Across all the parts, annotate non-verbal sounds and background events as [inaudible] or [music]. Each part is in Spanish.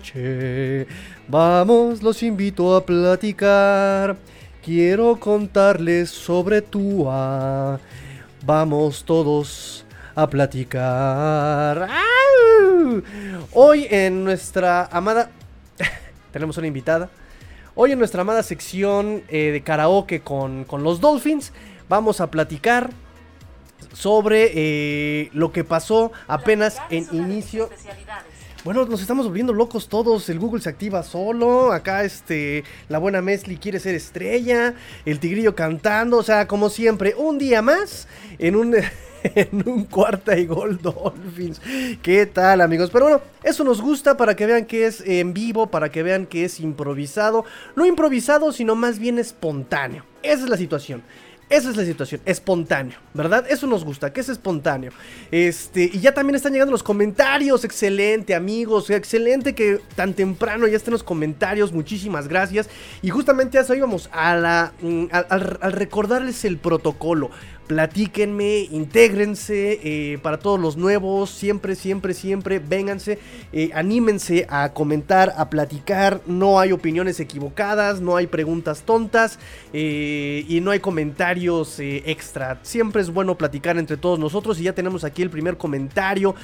noche? Vamos, los invito a platicar. Quiero contarles sobre Tua. Vamos todos a platicar. ¡Au! Hoy en nuestra amada... [laughs] Tenemos una invitada. Hoy en nuestra amada sección eh, de karaoke con, con los Dolphins vamos a platicar sobre eh, lo que pasó apenas en inicio. Bueno, nos estamos volviendo locos todos. El Google se activa solo. Acá, este, la buena Mesli quiere ser estrella. El tigrillo cantando. O sea, como siempre, un día más en un. [laughs] En un cuarta y gol Dolphins. ¿Qué tal, amigos? Pero bueno, eso nos gusta para que vean que es en vivo, para que vean que es improvisado. No improvisado, sino más bien espontáneo. Esa es la situación. Esa es la situación, espontáneo, ¿verdad? Eso nos gusta, que es espontáneo. Este, y ya también están llegando los comentarios, excelente amigos, excelente que tan temprano ya estén los comentarios, muchísimas gracias. Y justamente a eso íbamos, a la, mm, al, recordarles el protocolo. Platíquenme, intégrense eh, para todos los nuevos, siempre, siempre, siempre, vénganse, eh, anímense a comentar, a platicar, no hay opiniones equivocadas, no hay preguntas tontas eh, y no hay comentarios extra. Siempre es bueno platicar entre todos nosotros y ya tenemos aquí el primer comentario.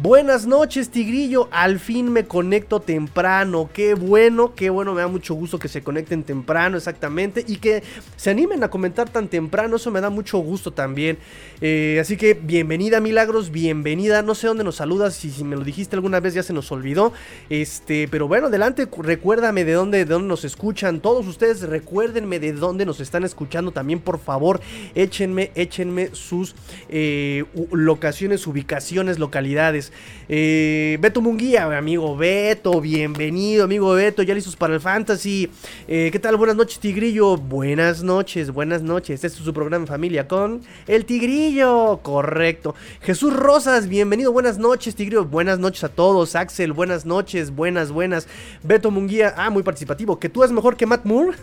Buenas noches, Tigrillo, al fin me conecto temprano, qué bueno, qué bueno, me da mucho gusto que se conecten temprano, exactamente, y que se animen a comentar tan temprano, eso me da mucho gusto también. Eh, así que bienvenida Milagros, bienvenida. No sé dónde nos saludas, si, si me lo dijiste alguna vez ya se nos olvidó. Este, pero bueno, adelante, cu- recuérdame de dónde, de dónde nos escuchan. Todos ustedes recuérdenme de dónde nos están escuchando también, por favor. Échenme, échenme sus eh, locaciones, ubicaciones, localidades. Eh, Beto Munguía, amigo Beto, bienvenido, amigo Beto, ya listos para el fantasy. ¿Qué tal? Buenas noches, Tigrillo. Buenas noches, buenas noches. Este es su programa familia con el Tigrillo. Correcto. Jesús Rosas, bienvenido. Buenas noches, Tigrillo. Buenas noches a todos. Axel, buenas noches. Buenas, buenas. Beto Munguía, ah, muy participativo. ¿Que tú es mejor que Matt Moore?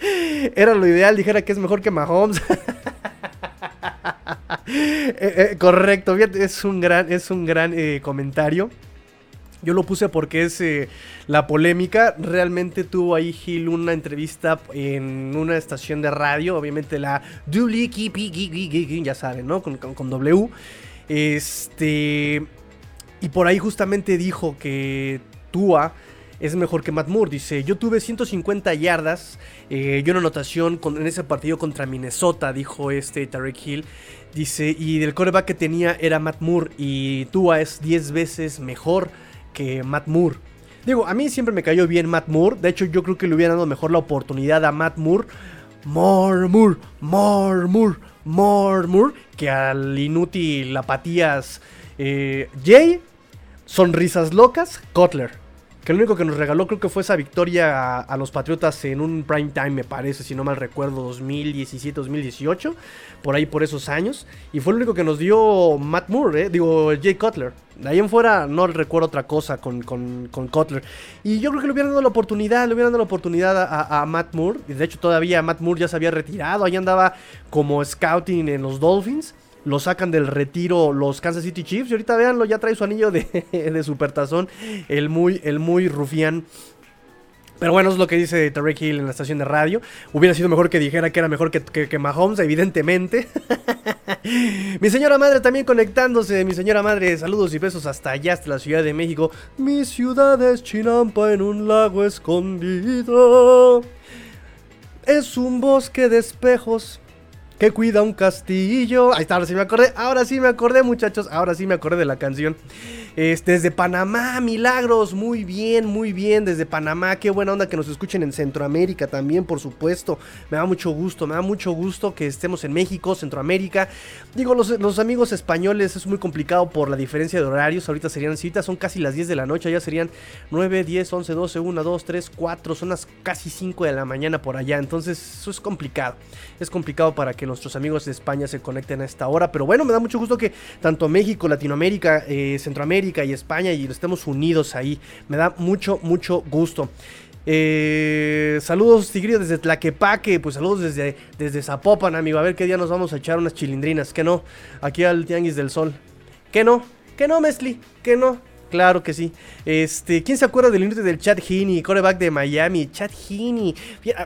[laughs] Era lo ideal, dijera que es mejor que Mahomes. [laughs] Eh, eh, correcto, es un gran, es un gran eh, comentario. Yo lo puse porque es eh, la polémica. Realmente tuvo ahí Gil una entrevista en una estación de radio, obviamente la ya saben, ¿no? Con, con- W. Este. Y por ahí justamente dijo que Tua es mejor que Matt Moore. Dice, yo tuve 150 yardas eh, y una anotación en ese partido contra Minnesota, dijo este Tarek Hill. Dice, y del coreback que tenía era Matt Moore y Tua es 10 veces mejor que Matt Moore. Digo, a mí siempre me cayó bien Matt Moore. De hecho, yo creo que le hubiera dado mejor la oportunidad a Matt Moore. More Moore, more Moore, more Moore. Que al inútil apatías eh, Jay. Sonrisas locas, Kotler. Que lo único que nos regaló creo que fue esa victoria a, los Patriotas en un prime time, me parece, si no mal recuerdo, 2017-2018. Por ahí, por esos años. Y fue lo único que nos dio Matt Moore, eh, digo, Jay Cutler. De ahí en fuera no recuerdo otra cosa con, con, Cutler. Y yo creo que le hubieran dado la oportunidad, le hubieran dado la oportunidad a, Matt Moore. De hecho todavía Matt Moore ya se había retirado, ahí andaba como scouting en los Dolphins. Lo sacan del retiro los Kansas City Chiefs. Y ahorita véanlo, ya trae su anillo de, [laughs] de supertazón. El muy, el muy rufián. Pero bueno, es lo que dice Tarek Hill en la estación de radio. Hubiera sido mejor que dijera que era mejor que, que, que Mahomes, evidentemente. [laughs] mi señora madre también conectándose. Mi señora madre, saludos y besos hasta allá, hasta la Ciudad de México. Mi ciudad es Chinampa en un lago escondido. Es un bosque de espejos que cuida un castillo. Ahí está, ahora sí me acordé. Ahora sí me acordé, muchachos. Ahora sí me acordé de la canción. Este, desde Panamá, milagros. Muy bien, muy bien. Desde Panamá. Qué buena onda que nos escuchen en Centroamérica también, por supuesto. Me da mucho gusto, me da mucho gusto que estemos en México, Centroamérica. Digo, los, los amigos españoles es muy complicado por la diferencia de horarios. Ahorita serían citas, son casi las 10 de la noche. Ya serían 9, 10, 11, 12, 1, 2, 3, 4. Son las casi 5 de la mañana por allá. Entonces, eso es complicado. Es complicado para que nuestros amigos de España se conecten a esta hora. Pero bueno, me da mucho gusto que tanto México, Latinoamérica, eh, Centroamérica y España y estemos unidos ahí. Me da mucho, mucho gusto. Eh, saludos, Tigrillo, desde Tlaquepaque. Pues saludos desde, desde Zapopan, amigo. A ver qué día nos vamos a echar unas chilindrinas. Que no, aquí al Tianguis del Sol. Que no, que no, Mesli, que no. Claro que sí. Este, ¿quién se acuerda del inútil del Chad Heaney, coreback de Miami? Chad Heaney.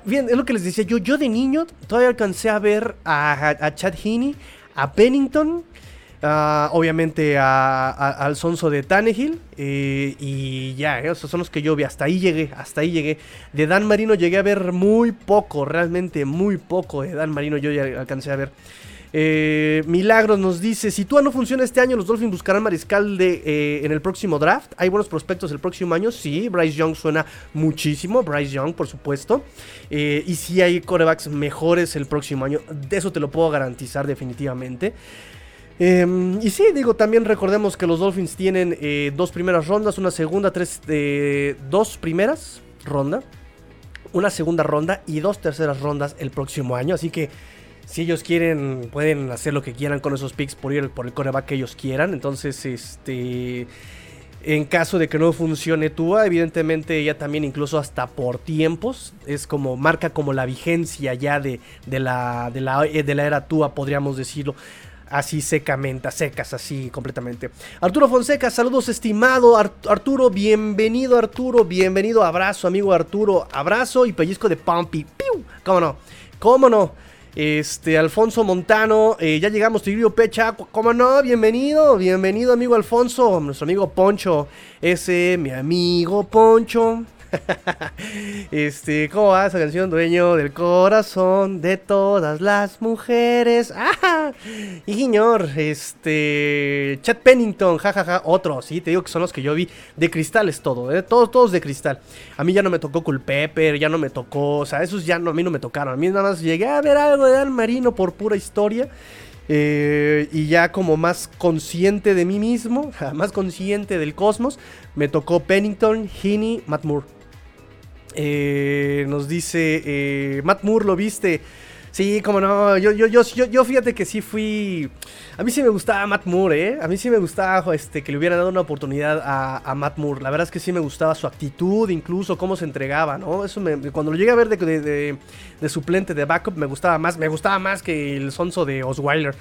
Bien, es lo que les decía. Yo, yo de niño todavía alcancé a ver a, Chad Heaney, a Pennington, obviamente a, al Sonso de Tannehill. Eh, y ya, esos son los que yo vi. Hasta ahí llegué, hasta ahí llegué. De Dan Marino llegué a ver muy poco, realmente muy poco de Dan Marino yo ya alcancé a ver. Eh, Milagros nos dice, si tú no funciona este año, los Dolphins buscarán mariscal de, eh, en el próximo draft. Hay buenos prospectos el próximo año, sí. Bryce Young suena muchísimo, Bryce Young, por supuesto. Eh, y si hay corebacks mejores el próximo año, de eso te lo puedo garantizar definitivamente. Em, y sí, digo, también recordemos que los Dolphins tienen dos primeras rondas, una segunda, tres, dos primeras ronda, una segunda ronda y dos terceras rondas el próximo año. Así que si ellos quieren, pueden hacer lo que quieran con esos picks por ir por el coreback que ellos quieran. Entonces, este. En caso de que no funcione Tua, evidentemente ya también incluso hasta por tiempos, es como marca como la vigencia ya de, la, de, la, de la era Tua, podríamos decirlo así secamente, secas, así completamente. Arturo Fonseca, saludos estimado Arturo, bienvenido Arturo, bienvenido, abrazo amigo Arturo, abrazo y pellizco de Pumpy. ¿Cómo no? ¿Cómo no? Este, Alfonso Montano, eh, ya llegamos, Tigrillo Pecha, ¿cómo no? Bienvenido, bienvenido amigo Alfonso, nuestro amigo Poncho, ese, mi amigo Poncho. [laughs] este, ¿cómo va esa canción? Dueño del corazón de todas las mujeres. ¡Ah! Y señor, este. Chad Pennington, jajaja, otro, sí, te digo que son los que yo vi. De cristal es todo, ¿eh? Todos, todos de cristal. A mí ya no me tocó Culpepper, ya no me tocó. O sea, esos ya no, a mí no me tocaron. A mí nada más llegué a ver algo de Dan Marino por pura historia. Eh, y ya como más consciente de mí mismo, [laughs] más consciente del cosmos, me tocó Pennington, Heaney, Matt Moore. Eh, nos dice, eh, Matt Moore, ¿lo viste? Sí, como no, yo, yo, yo, yo, fíjate que sí fui... A mí sí me gustaba Matt Moore, ¿eh? A mí sí me gustaba este, que le hubieran dado una oportunidad a, Matt Moore. La verdad es que sí me gustaba su actitud, incluso cómo se entregaba, ¿no? Eso me, cuando lo llegué a ver de, de, suplente, de backup, me gustaba más. Me gustaba más que el sonso de Osweiler.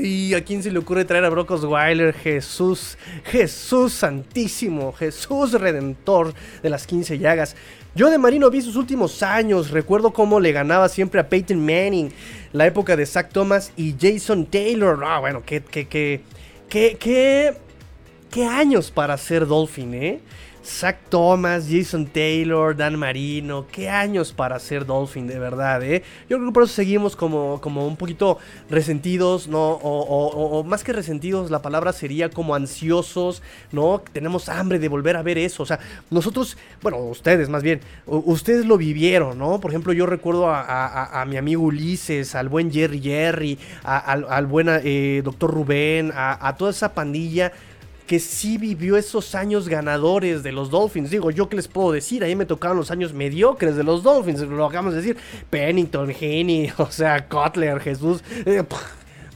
¿Y ¿a quién se le ocurre traer a Brock Osweiler? Jesús, Jesús santísimo, Jesús redentor de las 15 llagas. Yo de Marino vi sus últimos años, recuerdo cómo le ganaba siempre a Peyton Manning, la época de Zach Thomas y Jason Taylor. Ah, bueno, qué, qué, qué, qué, qué, años para ser Dolphin, ¿eh? Zach Thomas, Jason Taylor, Dan Marino, qué años para ser Dolphin, de verdad, ¿eh? Yo creo que por eso seguimos como, como un poquito resentidos, ¿no? O, más que resentidos, la palabra sería como ansiosos, ¿no? Tenemos hambre de volver a ver eso, o sea, nosotros, bueno, ustedes más bien, ustedes lo vivieron, ¿no? Por ejemplo, yo recuerdo a, mi amigo Ulises, al buen Jerry Jerry, al, buen eh, doctor Rubén, a toda esa pandilla que sí vivió esos años ganadores de los Dolphins. Digo, yo qué les puedo decir, ahí me tocaron los años mediocres de los Dolphins, lo acabamos de decir. Pennington, Henny, [laughs] o sea, Cutler, Jesús. Eh,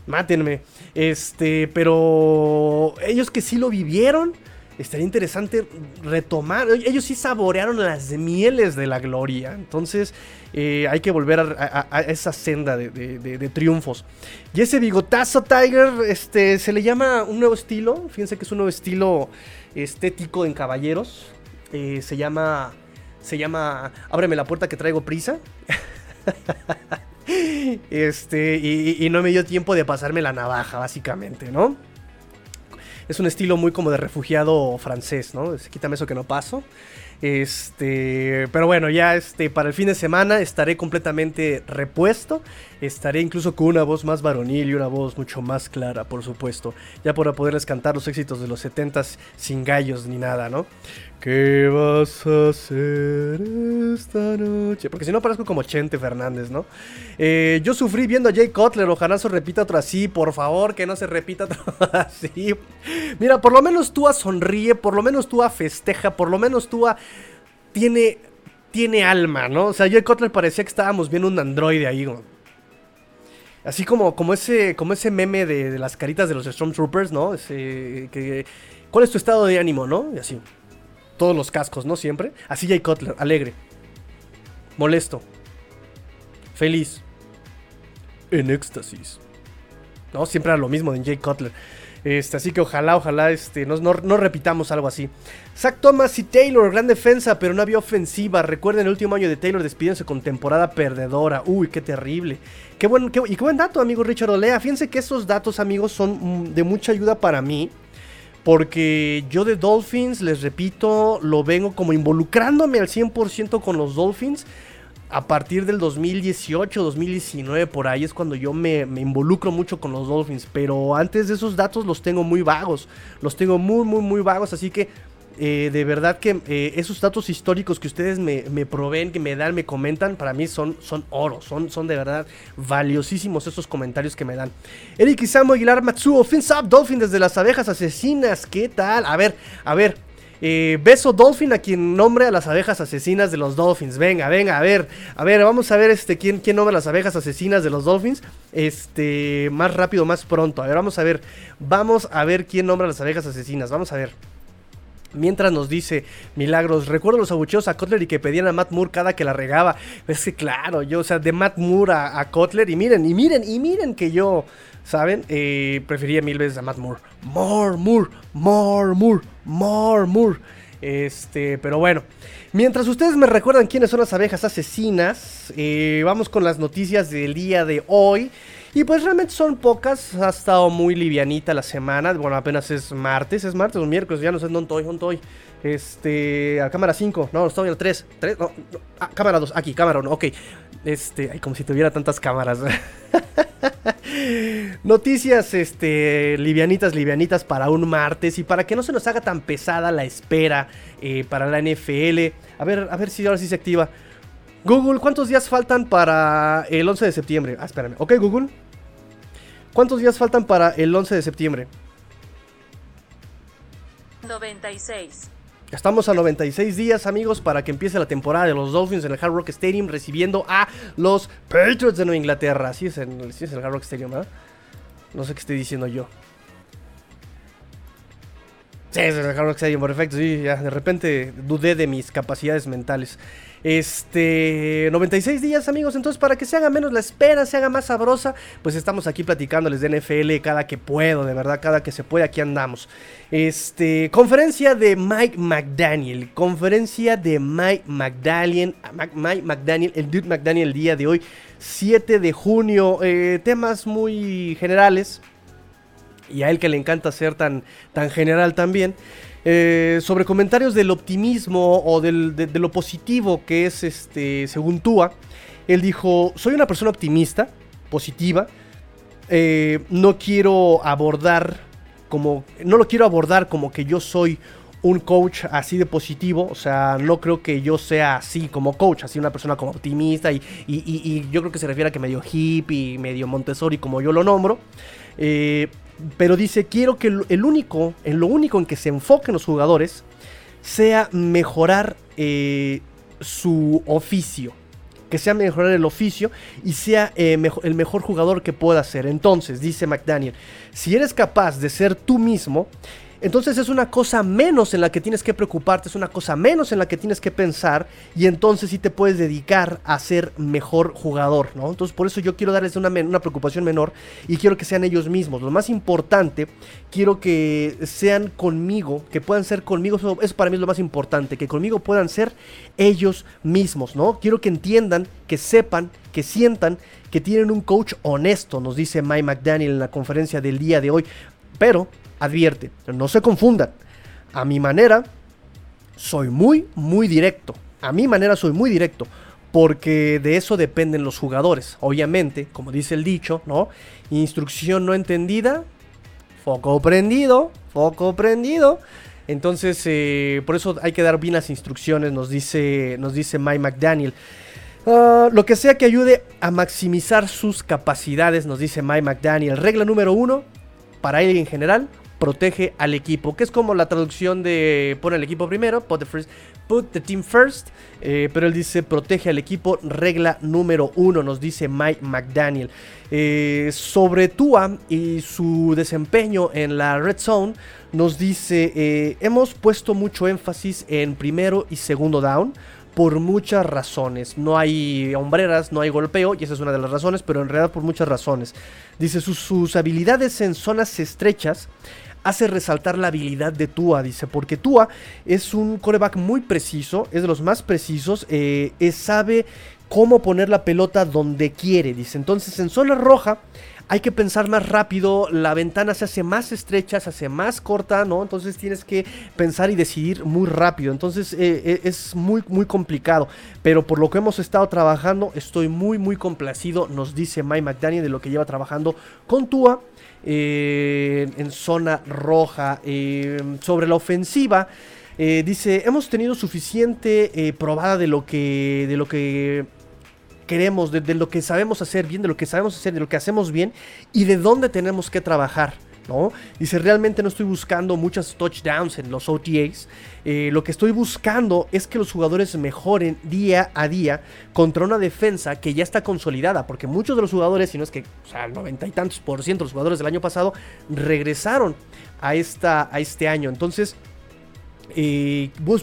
mátenme. Este, pero ellos que sí lo vivieron, estaría interesante retomar. Ellos sí saborearon las mieles de la gloria. Entonces, eh, hay que volver a, esa senda de, triunfos. Y ese bigotazo Tiger, este, se le llama un nuevo estilo. Fíjense que es un nuevo estilo estético en caballeros. Eh, se llama. Se llama. Ábreme la puerta que traigo prisa. [laughs] este, y, y no me dio tiempo de pasarme la navaja, básicamente, ¿no? Es un estilo muy como de refugiado francés, ¿no? Quítame eso que no paso. Este, pero bueno, ya este, para el fin de semana estaré completamente repuesto. Estaré incluso con una voz más varonil y una voz mucho más clara, por supuesto. Ya para poderles cantar los éxitos de los 70s sin gallos ni nada, ¿no? ¿Qué vas a hacer esta noche? Porque si no parezco como Chente Fernández, ¿no? Eh, yo sufrí viendo a Jay Cutler, ojalá se repita otro así, por favor, que no se repita otro [laughs] así. Mira, por lo menos tú a sonríe, por lo menos tú a festeja, por lo menos tú a tiene, tiene alma, ¿no? O sea, Jay Cutler parecía que estábamos viendo un androide ahí, ¿no? Así como, como, ese, como ese meme de, las caritas de los Stormtroopers, ¿no? Ese, que, ¿Cuál es tu estado de ánimo, no? Y así todos los cascos, ¿no? Siempre. Así Jay Cutler, alegre. Molesto. Feliz. En éxtasis. ¿No? Siempre era lo mismo de Jay Cutler. Este, así que ojalá, ojalá este, no, no, repitamos algo así. Zach Thomas y Taylor, gran defensa, pero no había ofensiva. Recuerden el último año de Taylor despidiéndose con temporada perdedora. Uy, qué terrible. Qué buen, qué, y qué buen dato, amigo Richard Olea. Fíjense que esos datos, amigos, son mm, de mucha ayuda para mí. Porque yo de Dolphins, les repito, lo vengo como involucrándome al 100% con los Dolphins a partir del 2018, 2019, por ahí es cuando yo me, involucro mucho con los Dolphins. Pero antes de esos datos los tengo muy vagos. Los tengo muy, muy, muy vagos. Así que eh, de verdad que eh, esos datos históricos que ustedes me, proveen, que me dan, me comentan, para mí son, son oro. Son, son de verdad valiosísimos esos comentarios que me dan. Eric Isamu Aguilar Matsuo, Fins Up Dolphin desde las abejas asesinas. ¿Qué tal? A ver, a ver. Eh, beso Dolphin a quien nombre a las abejas asesinas de los Dolphins. Venga, venga, a ver, a ver, vamos a ver este quién, quién nombra las abejas asesinas de los Dolphins. Este, más rápido, más pronto. A ver, vamos a ver, vamos a ver quién nombra a las abejas asesinas. Vamos a ver. Mientras nos dice Milagros, recuerdo los abucheos a Kotler y que pedían a Matt Moore cada que la regaba. Es que claro, yo, o sea, de Matt Moore a, a Kotler, y miren, y miren, y miren que yo, ¿saben? Prefería mil veces a Matt Moore. More, Moore, more, Moore, more, Moore. Este, pero bueno. Mientras ustedes me recuerdan quiénes son las abejas asesinas, eh, vamos con las noticias del día de hoy. Y pues realmente son pocas, ha estado muy livianita la semana. Bueno, apenas es martes, es martes o miércoles, ya no sé dónde estoy, dónde estoy. Este, a cámara 5, no, estoy al 3, 3, no, ah, cámara 2, aquí, cámara 1, ok. Este, ay, como si tuviera tantas cámaras. [laughs] Noticias, este, livianitas, livianitas para un martes y para que no se nos haga tan pesada la espera eh, para la NFL. A ver, a ver si ahora sí se activa. Google, ¿cuántos días faltan para el 11 de septiembre? Ah, espérame. Ok, Google. ¿Cuántos días faltan para el 11 de septiembre? 96. Estamos a 96 días, amigos, para que empiece la temporada de los Dolphins en el Hard Rock Stadium recibiendo a los Patriots de Nueva Inglaterra. Así es en, el Hard Rock Stadium, ¿verdad? No sé qué estoy diciendo yo. Sí, es el Hard Rock Stadium, perfecto. Sí, ya de repente dudé de mis capacidades mentales. Este, 96 días, amigos. Entonces, para que se haga menos la espera, se haga más sabrosa, pues estamos aquí platicándoles de NFL cada que puedo, de verdad, cada que se puede, aquí andamos. Este, conferencia de Mike McDaniel. Conferencia de Mike McDaniel. Mike McDaniel, el Dude McDaniel, el día de hoy, 7 de junio. Eh, temas muy generales. Y a él que le encanta ser tan, tan general también. Eh, sobre comentarios del optimismo o de, lo positivo que es este, según Tua. Él dijo, soy una persona optimista, positiva. Eh, no quiero abordar como, no lo quiero abordar como que yo soy un coach así de positivo, o sea, no creo que yo sea así como coach, así una persona como optimista y, yo creo que se refiere a que medio hippie, medio Montessori como yo lo nombro. Eh, pero dice, quiero que el único, en lo único en que se enfoquen los jugadores sea mejorar eh, su oficio. Que sea mejorar el oficio y sea eh, el mejor jugador que pueda ser. Entonces, dice McDaniel, si eres capaz de ser tú mismo, entonces es una cosa menos en la que tienes que preocuparte, es una cosa menos en la que tienes que pensar y entonces sí te puedes dedicar a ser mejor jugador, ¿no? Entonces por eso yo quiero darles una, una preocupación menor y quiero que sean ellos mismos. Lo más importante, quiero que sean conmigo, que puedan ser conmigo, eso, eso para mí es lo más importante, que conmigo puedan ser ellos mismos, ¿no? Quiero que entiendan, que sepan, que sientan que tienen un coach honesto, nos dice Mike McDaniel en la conferencia del día de hoy. Pero advierte, no se confundan. A mi manera, soy muy, muy directo. A mi manera soy muy directo. Porque de eso dependen los jugadores. Obviamente, como dice el dicho, ¿no? Instrucción no entendida, foco prendido, foco prendido. Entonces, eh, por eso hay que dar bien las instrucciones, nos dice, nos dice Mike McDaniel. Ah, lo que sea que ayude a maximizar sus capacidades, nos dice Mike McDaniel. Regla número uno, para él en general, protege al equipo, que es como la traducción de pon el equipo primero, put the, first, put the team first, eh, pero él dice protege al equipo, regla número uno, nos dice Mike McDaniel. Eh, sobre Tua y su desempeño en la Red Zone, nos dice, eh, hemos puesto mucho énfasis en primero y segundo down por muchas razones. No hay hombreras, no hay golpeo, y esa es una de las razones, pero en realidad por muchas razones. Dice, sus, sus habilidades en zonas estrechas hace resaltar la habilidad de Tua, dice, porque Tua es un coreback muy preciso, es de los más precisos, eh, es, sabe cómo poner la pelota donde quiere, dice. Entonces en zona roja hay que pensar más rápido, la ventana se hace más estrecha, se hace más corta, ¿no? Entonces tienes que pensar y decidir muy rápido. Entonces eh, eh, es muy, muy complicado. Pero por lo que hemos estado trabajando, estoy muy, muy complacido, nos dice Mike McDaniel de lo que lleva trabajando con Tua. Eh, en zona roja sobre la ofensiva dice hemos tenido suficiente probada de lo que de lo que queremos, de, lo que sabemos hacer bien, de lo que sabemos hacer, de lo que hacemos bien y de dónde tenemos que trabajar. ¿No? Dice, realmente no estoy buscando muchas touchdowns en los OTAs. Eh, lo que estoy buscando es que los jugadores mejoren día a día contra una defensa que ya está consolidada. Porque muchos de los jugadores, si no es que, o el noventa y tantos por ciento de los jugadores del año pasado regresaron a, esta, a este año. Entonces,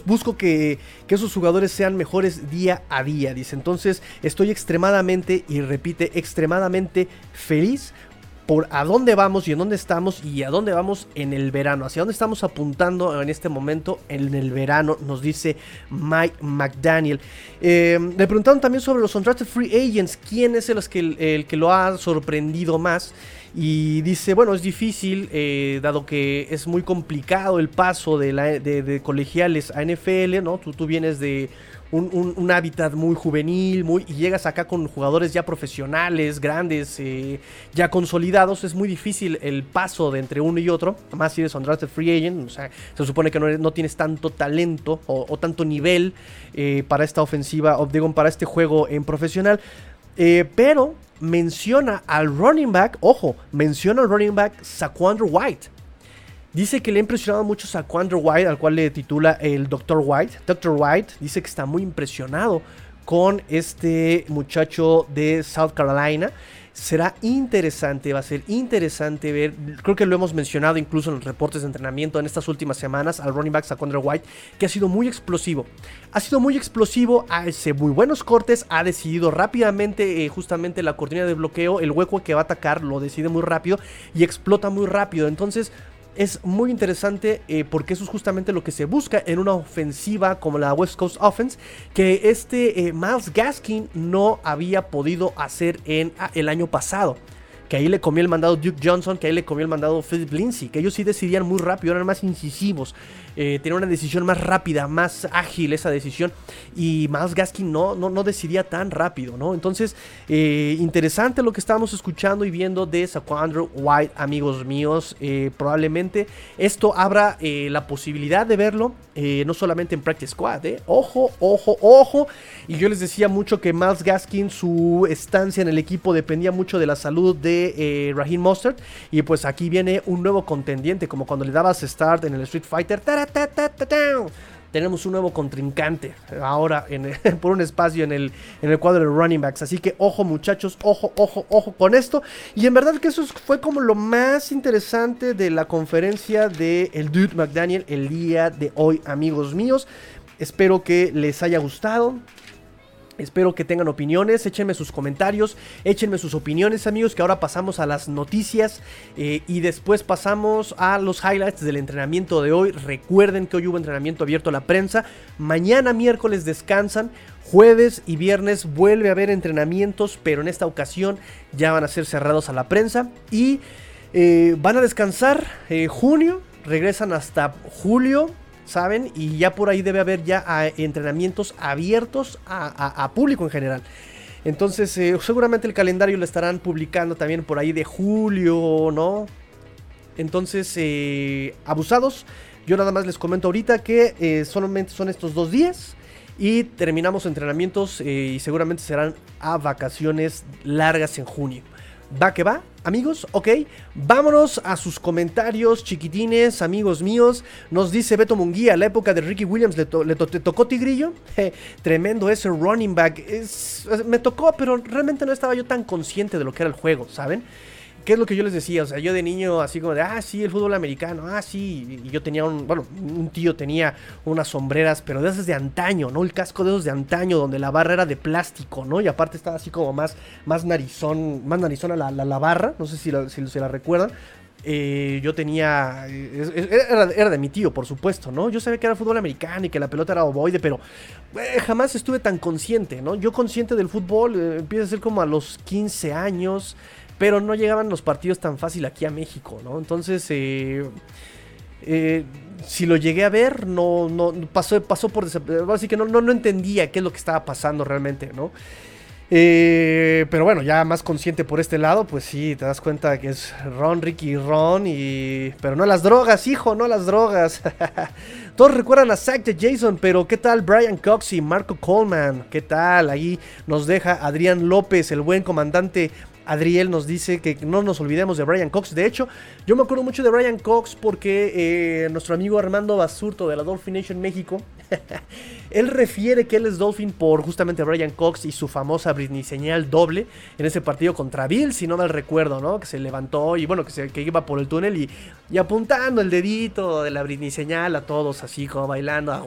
busco que, esos jugadores sean mejores día a día, dice. Entonces estoy extremadamente, y repite, extremadamente feliz por a dónde vamos y en dónde estamos y a dónde vamos en el verano, hacia dónde estamos apuntando en este momento en el verano, nos dice Mike McDaniel. Eh, le preguntaron también sobre los undrafted free agents, quién es el el que lo ha sorprendido más. Y dice, bueno, es difícil, eh, dado que es muy complicado el paso de, la, de, colegiales a NFL, ¿no? Tú, tú vienes de un, hábitat muy juvenil, muy, y llegas acá con jugadores ya profesionales, grandes, eh, ya consolidados, es muy difícil el paso de entre uno y otro, más si eres undrafted free agent, o sea, se supone que no, tienes tanto talento o, tanto nivel eh, para esta ofensiva, o digo, para este juego en profesional, pero menciona al running back, ojo, menciona al running back Saquandro White. Dice que le ha impresionado mucho Saquandro White, al cual le titula el Dr. White. Dr. White dice que está muy impresionado con este muchacho de South Carolina será interesante, va a ser interesante ver, creo que lo hemos mencionado incluso en los reportes de entrenamiento en estas últimas semanas al running back Saquandre White, que ha sido muy explosivo. Ha sido muy explosivo, hace muy buenos cortes, ha decidido rápidamente eh, justamente la cortina de bloqueo, el hueco que va a atacar lo decide muy rápido y explota muy rápido. Entonces, es muy interesante eh, porque eso es justamente lo que se busca en una ofensiva como la West Coast Offense, que este eh, Miles Gaskin no había podido hacer en ah, el año pasado. Que ahí le comió el mandado Duke Johnson, que ahí le comió el mandado Philip Lindsay, que ellos sí decidían muy rápido, eran más incisivos, eh, una decisión más rápida, más ágil esa decisión, y Miles Gaskin no, no, no decidía tan rápido, ¿no? Entonces, eh, interesante lo que estábamos escuchando y viendo de Saquandro White, amigos míos, eh, probablemente esto abra la posibilidad de verlo, no solamente en Practice Squad, ojo, ojo, ojo, y yo les decía mucho que Miles Gaskin, su estancia en el equipo dependía mucho de la salud de eh, Raheem Mustard. Y pues aquí viene un nuevo contendiente, como cuando le dabas start en el Street Fighter. Tenemos un nuevo contrincante ahora en [laughs] por un espacio en el, en el cuadro de running backs. Así que ojo muchachos, ojo, ojo, ojo con esto. Y en verdad que eso fue como lo más interesante de la conferencia de el Dude McDaniel el día de hoy, amigos míos. Espero que les haya gustado. Espero que tengan opiniones, échenme sus comentarios, échenme sus opiniones amigos, que ahora pasamos a las noticias eh, y después pasamos a los highlights del entrenamiento de hoy. Recuerden que hoy hubo entrenamiento abierto a la prensa, mañana miércoles descansan, jueves y viernes vuelve a haber entrenamientos, pero en esta ocasión ya van a ser cerrados a la prensa y eh, van a descansar eh, junio, regresan hasta julio ¿saben? Y ya por ahí debe haber ya ah, entrenamientos abiertos a, público en general. Entonces, eh, seguramente el calendario lo estarán publicando también por ahí de julio, ¿no? Entonces, eh, abusados. Yo nada más les comento ahorita que eh, solamente son estos dos días. Y terminamos entrenamientos y seguramente serán a vacaciones largas en junio. Va que va, amigos, ok. Vámonos a sus comentarios, chiquitines, amigos míos. Nos dice Beto Munguía, la época de Ricky Williams le, tocó Tigrillo. tremendo ese running back. me tocó, pero realmente no estaba yo tan consciente de lo que era el juego, ¿saben? ¿Qué es lo que yo les decía? O sea, yo de niño así como de, ah, sí, el fútbol americano, ah, sí. Y yo tenía un, bueno, un tío tenía unas sombreras, pero de esas de antaño, ¿no? El casco de esos de antaño, donde la barra era de plástico, ¿no? Y aparte estaba así como más, más narizón, más narizona la, la, barra, no sé si, si se la recuerdan. Eh, yo tenía. Era, de mi tío, por supuesto, ¿no? Yo sabía que era fútbol americano y que la pelota era ovoide, pero eh, jamás estuve tan consciente, ¿no? Yo consciente del fútbol eh, empieza a ser como a los 15 años, pero no llegaban los partidos tan fácil aquí a México, ¿no? Entonces, si lo llegué a ver, no, no pasó, pasó por así que no, no, no entendía qué es lo que estaba pasando realmente, ¿no? Eh, pero bueno, ya más consciente por este lado, pues sí, te das cuenta que es Ron, Ricky Ron y... Pero no las drogas, hijo, no las drogas. [laughs] Todos recuerdan a Zack de Jason, pero ¿qué tal Brian Cox y Marco Coleman? ¿Qué tal? Ahí nos deja Adrián López, el buen comandante Adriel nos dice que no nos olvidemos de Brian Cox. De hecho, yo me acuerdo mucho de Brian Cox porque eh, nuestro amigo Armando Basurto de la Dolphin Nation México, [laughs] él refiere que él es Dolphin por justamente Brian Cox y su famosa Britney señal doble en ese partido contra Bill, si no mal recuerdo, ¿no? Que se levantó y bueno, que, se, iba por el túnel y, y apuntando el dedito de la Britney señal a todos así como bailando a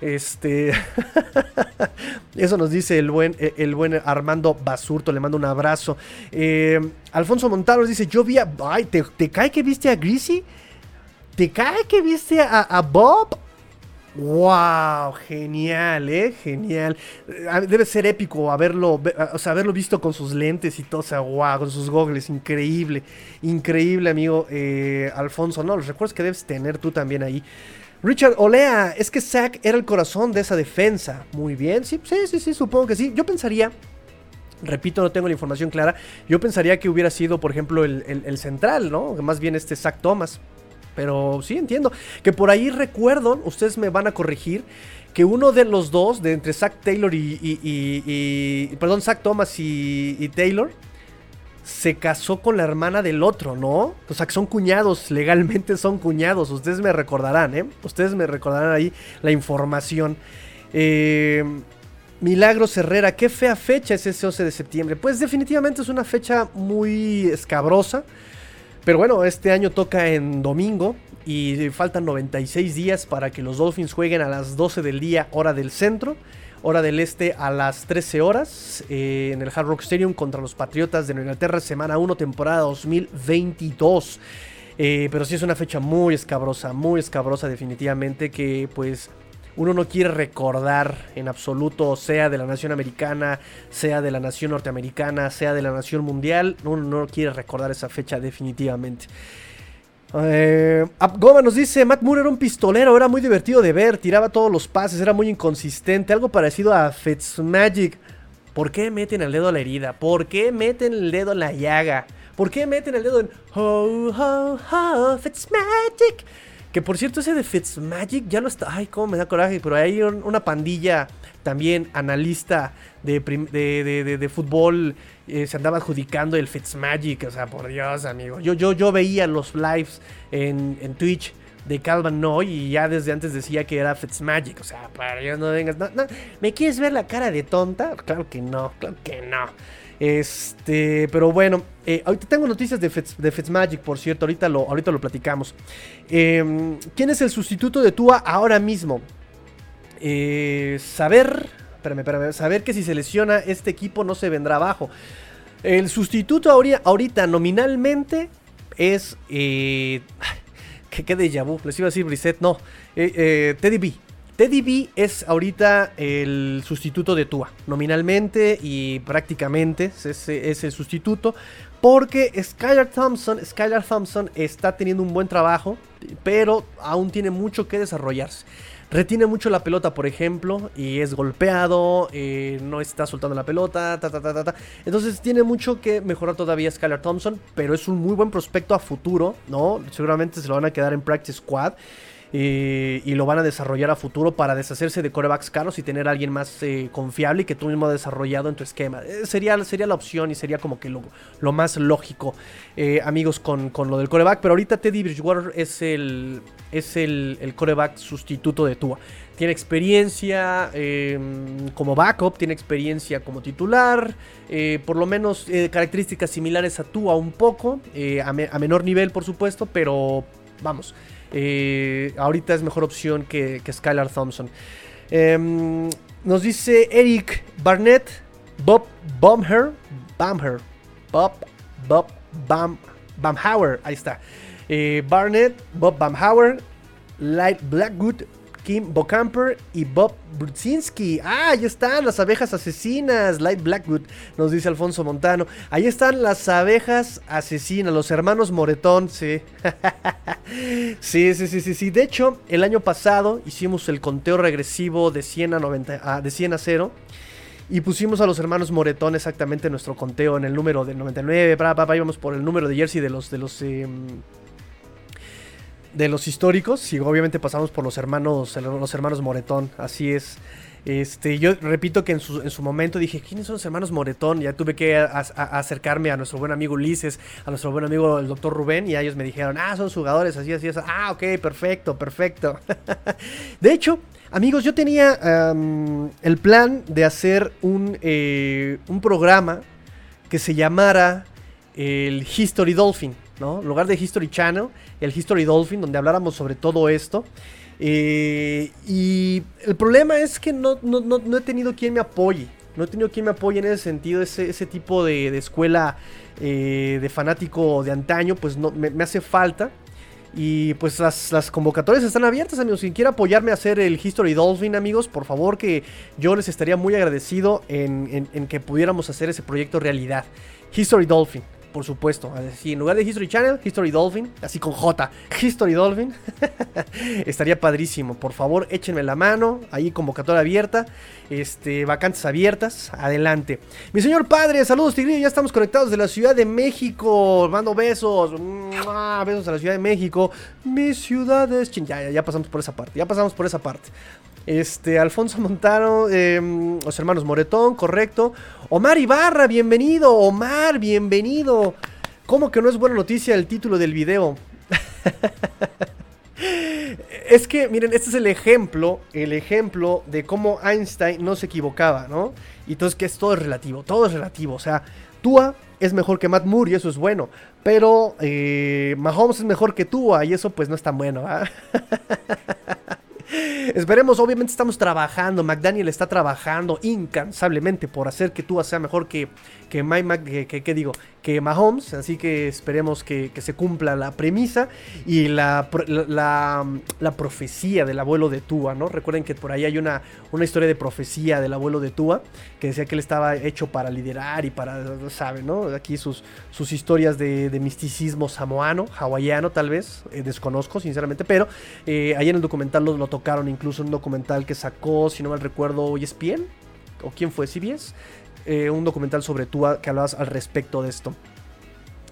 este. [laughs] Eso nos dice el buen, eh, el buen Armando Basurto. Le mando un abrazo. Eh, Alfonso Montaros dice: Yo vi a. Ay, ¿te, cae que viste a Greasy? ¿Te cae que viste a, Bob? ¡Wow! Genial, ¿eh? Genial. Eh, debe ser épico haberlo, haberlo visto con sus lentes y todo. O sea, wow, con sus gogles. Increíble. Increíble, amigo Alfonso. No, los recuerdos que debes tener tú también ahí. Richard Olea, es que Zack era el corazón de esa defensa. Muy bien, sí, sí, sí, sí, supongo que sí. Yo pensaría, repito, no tengo la información clara, yo pensaría que hubiera sido, por ejemplo, el, central, ¿no? Más bien este Zack Thomas. Pero sí, entiendo. Que por ahí recuerdo, ustedes me van a corregir, que uno de los dos, de entre Zack Taylor y, y, perdón, Zack Thomas y Taylor, se casó con la hermana del otro, ¿no? O sea, que son cuñados, legalmente son cuñados. Ustedes me recordarán, ¿eh? Ustedes me recordarán ahí la información. Eh, Milagros Herrera, qué fea fecha es ese 11 de septiembre. Pues definitivamente es una fecha muy escabrosa. Pero bueno, este año toca en domingo y faltan 96 días para que los Dolphins jueguen a las 12 del día, hora del centro hora del este a las 13 horas eh, en el Hard Rock Stadium contra los Patriotas de Nueva Inglaterra, semana 1, temporada 2022. Eh, pero sí es una fecha muy escabrosa, muy escabrosa definitivamente que pues uno no quiere recordar en absoluto, sea de la nación americana, sea de la nación norteamericana, sea de la nación mundial, uno no quiere recordar esa fecha definitivamente. Eh, nos dice, Matt Moore era un pistolero, era muy divertido de ver, tiraba todos los pases, era muy inconsistente, algo parecido a Fitzmagic. ¿Por qué meten el dedo a la herida? ¿Por qué meten el dedo en la llaga? ¿Por qué meten el dedo en ho, ho, ho, Fitzmagic? Que por cierto, ese de Fitzmagic ya lo está. Ay, cómo me da coraje. Pero hay una pandilla también analista de, de, de fútbol eh, se andaba adjudicando el Fitzmagic. O sea, por Dios, amigo. Yo, yo, yo veía los lives en, Twitch de Calvin Noy y ya desde antes decía que era Fitzmagic. O sea, para Dios no vengas. No, ¿Me quieres ver la cara de tonta? Claro que no, claro que no. Este, pero bueno, eh, ahorita tengo noticias de, de Fitzmagic, por cierto, ahorita lo, ahorita lo platicamos. Em, ¿Quién es el sustituto de Tua ahora mismo? Eh, saber espérame, saber que si se lesiona este equipo no se vendrá abajo. El sustituto ahorita, nominalmente es... Eh, ¿Qué, qué déjà? Les iba a decir Brissett, no. Eh, eh, Teddy B. Teddy B es ahorita el sustituto de Tua. Nominalmente y prácticamente es, el sustituto. Porque Skylar Thompson, Skylar Thompson está teniendo un buen trabajo, pero aún tiene mucho que desarrollarse. Retiene mucho la pelota, por ejemplo, y es golpeado, eh, no está soltando la pelota, ta, ta, ta, ta, Entonces tiene mucho que mejorar todavía Skylar Thompson, pero es un muy buen prospecto a futuro, ¿no? Seguramente se lo van a quedar en Practice Squad. Eh, y lo van a desarrollar a futuro para deshacerse de corebacks caros y tener a alguien más eh, confiable y que tú mismo has desarrollado en tu esquema. Eh, sería, sería la opción y sería como que lo, lo más lógico, amigos, con, con, lo del coreback. Pero ahorita Teddy Bridgewater es el, es el, el coreback sustituto de Tua. Tiene experiencia em, como backup, tiene experiencia como titular, por lo menos características similares a Tua un poco, a menor nivel por supuesto, pero vamos. Ahorita es mejor opción que, Skylar Thompson. Em, nos dice Eric Barnett, Bob Bumher, Bumher, Bob, Bob Bam, Bamhauer, ahí está. Eh, Barnett, Bob Bamhauer, Light Blackwood, Kim Bocamper y Bob Brudzinski. Ah, ahí están las abejas asesinas. Light Blackwood, nos dice Alfonso Montano. Ahí están las abejas asesinas, los hermanos Moretón, sí. [laughs] sí, sí, sí, sí, sí. De hecho, el año pasado hicimos el conteo regresivo de 100 a, 90, de 100 a 0. Y pusimos a los hermanos Moretón exactamente en nuestro conteo en el número de 99. Para, íbamos por el número de jersey de los, de los em, de los históricos, y obviamente pasamos por los hermanos, los hermanos Moretón, así es. Este, yo repito que en su, en su momento dije, ¿quiénes son los hermanos Moretón? Ya tuve que acercarme a nuestro buen amigo Ulises, a nuestro buen amigo el doctor Rubén, y ellos me dijeron, ah, son jugadores, así, así, así. Ah, ok, perfecto, perfecto. [laughs] de hecho, amigos, yo tenía el plan de hacer un, eh, un programa que se llamara el History Dolphin. ¿No? En lugar de History Channel, el History Dolphin, donde habláramos sobre todo esto. Eh, y el problema es que no, no, he tenido quien me apoye. No he tenido quien me apoye en ese sentido, ese, ese tipo de, escuela eh, de fanático de antaño, pues no, me, hace falta. Y pues las, convocatorias están abiertas, amigos. Si quieren apoyarme a hacer el History Dolphin, amigos, por favor que yo les estaría muy agradecido en, en que pudiéramos hacer ese proyecto realidad. History Dolphin por supuesto. Así, en lugar de History Channel, History Dolphin, así con J, History Dolphin. [laughs] Estaría padrísimo. Por favor, échenme la mano. Ahí convocatoria abierta. Este, vacantes abiertas. Adelante. Mi señor padre, saludos, Tigrillo. Ya estamos conectados de la Ciudad de México. Mando besos. Besos a la Ciudad de México. Mis ciudades. Ya, ya, ya pasamos por esa parte. Ya pasamos por esa parte. Este, Alfonso Montano, em, los hermanos Moretón, correcto. Omar Ibarra, bienvenido. Omar, bienvenido. ¿Cómo que no es buena noticia el título del video? [laughs] es que, miren, este es el ejemplo, el ejemplo de cómo Einstein no se equivocaba, ¿no? Y entonces que es todo relativo, todo es relativo. O sea, Tua es mejor que Matt Moore y eso es bueno. Pero eh, Mahomes es mejor que Tua y eso pues no es tan bueno. ¿ah? [laughs] Esperemos, obviamente estamos trabajando. McDaniel está trabajando incansablemente por hacer que Tua sea mejor que, que Mike, que, digo, que Mahomes. Así que esperemos que, se cumpla la premisa y la, la, profecía del abuelo de Tua, ¿no? Recuerden que por ahí hay una, una historia de profecía del abuelo de Tua que decía que él estaba hecho para liderar y para, ¿saben, no? Aquí sus, sus historias de, misticismo samoano, hawaiano tal vez, eh, desconozco sinceramente, pero eh, ahí en el documental lo, lo tocaron incluso un documental que sacó, si no mal recuerdo, ESPN, o quién fue, CBS, eh, un documental sobre tú que hablabas al respecto de esto.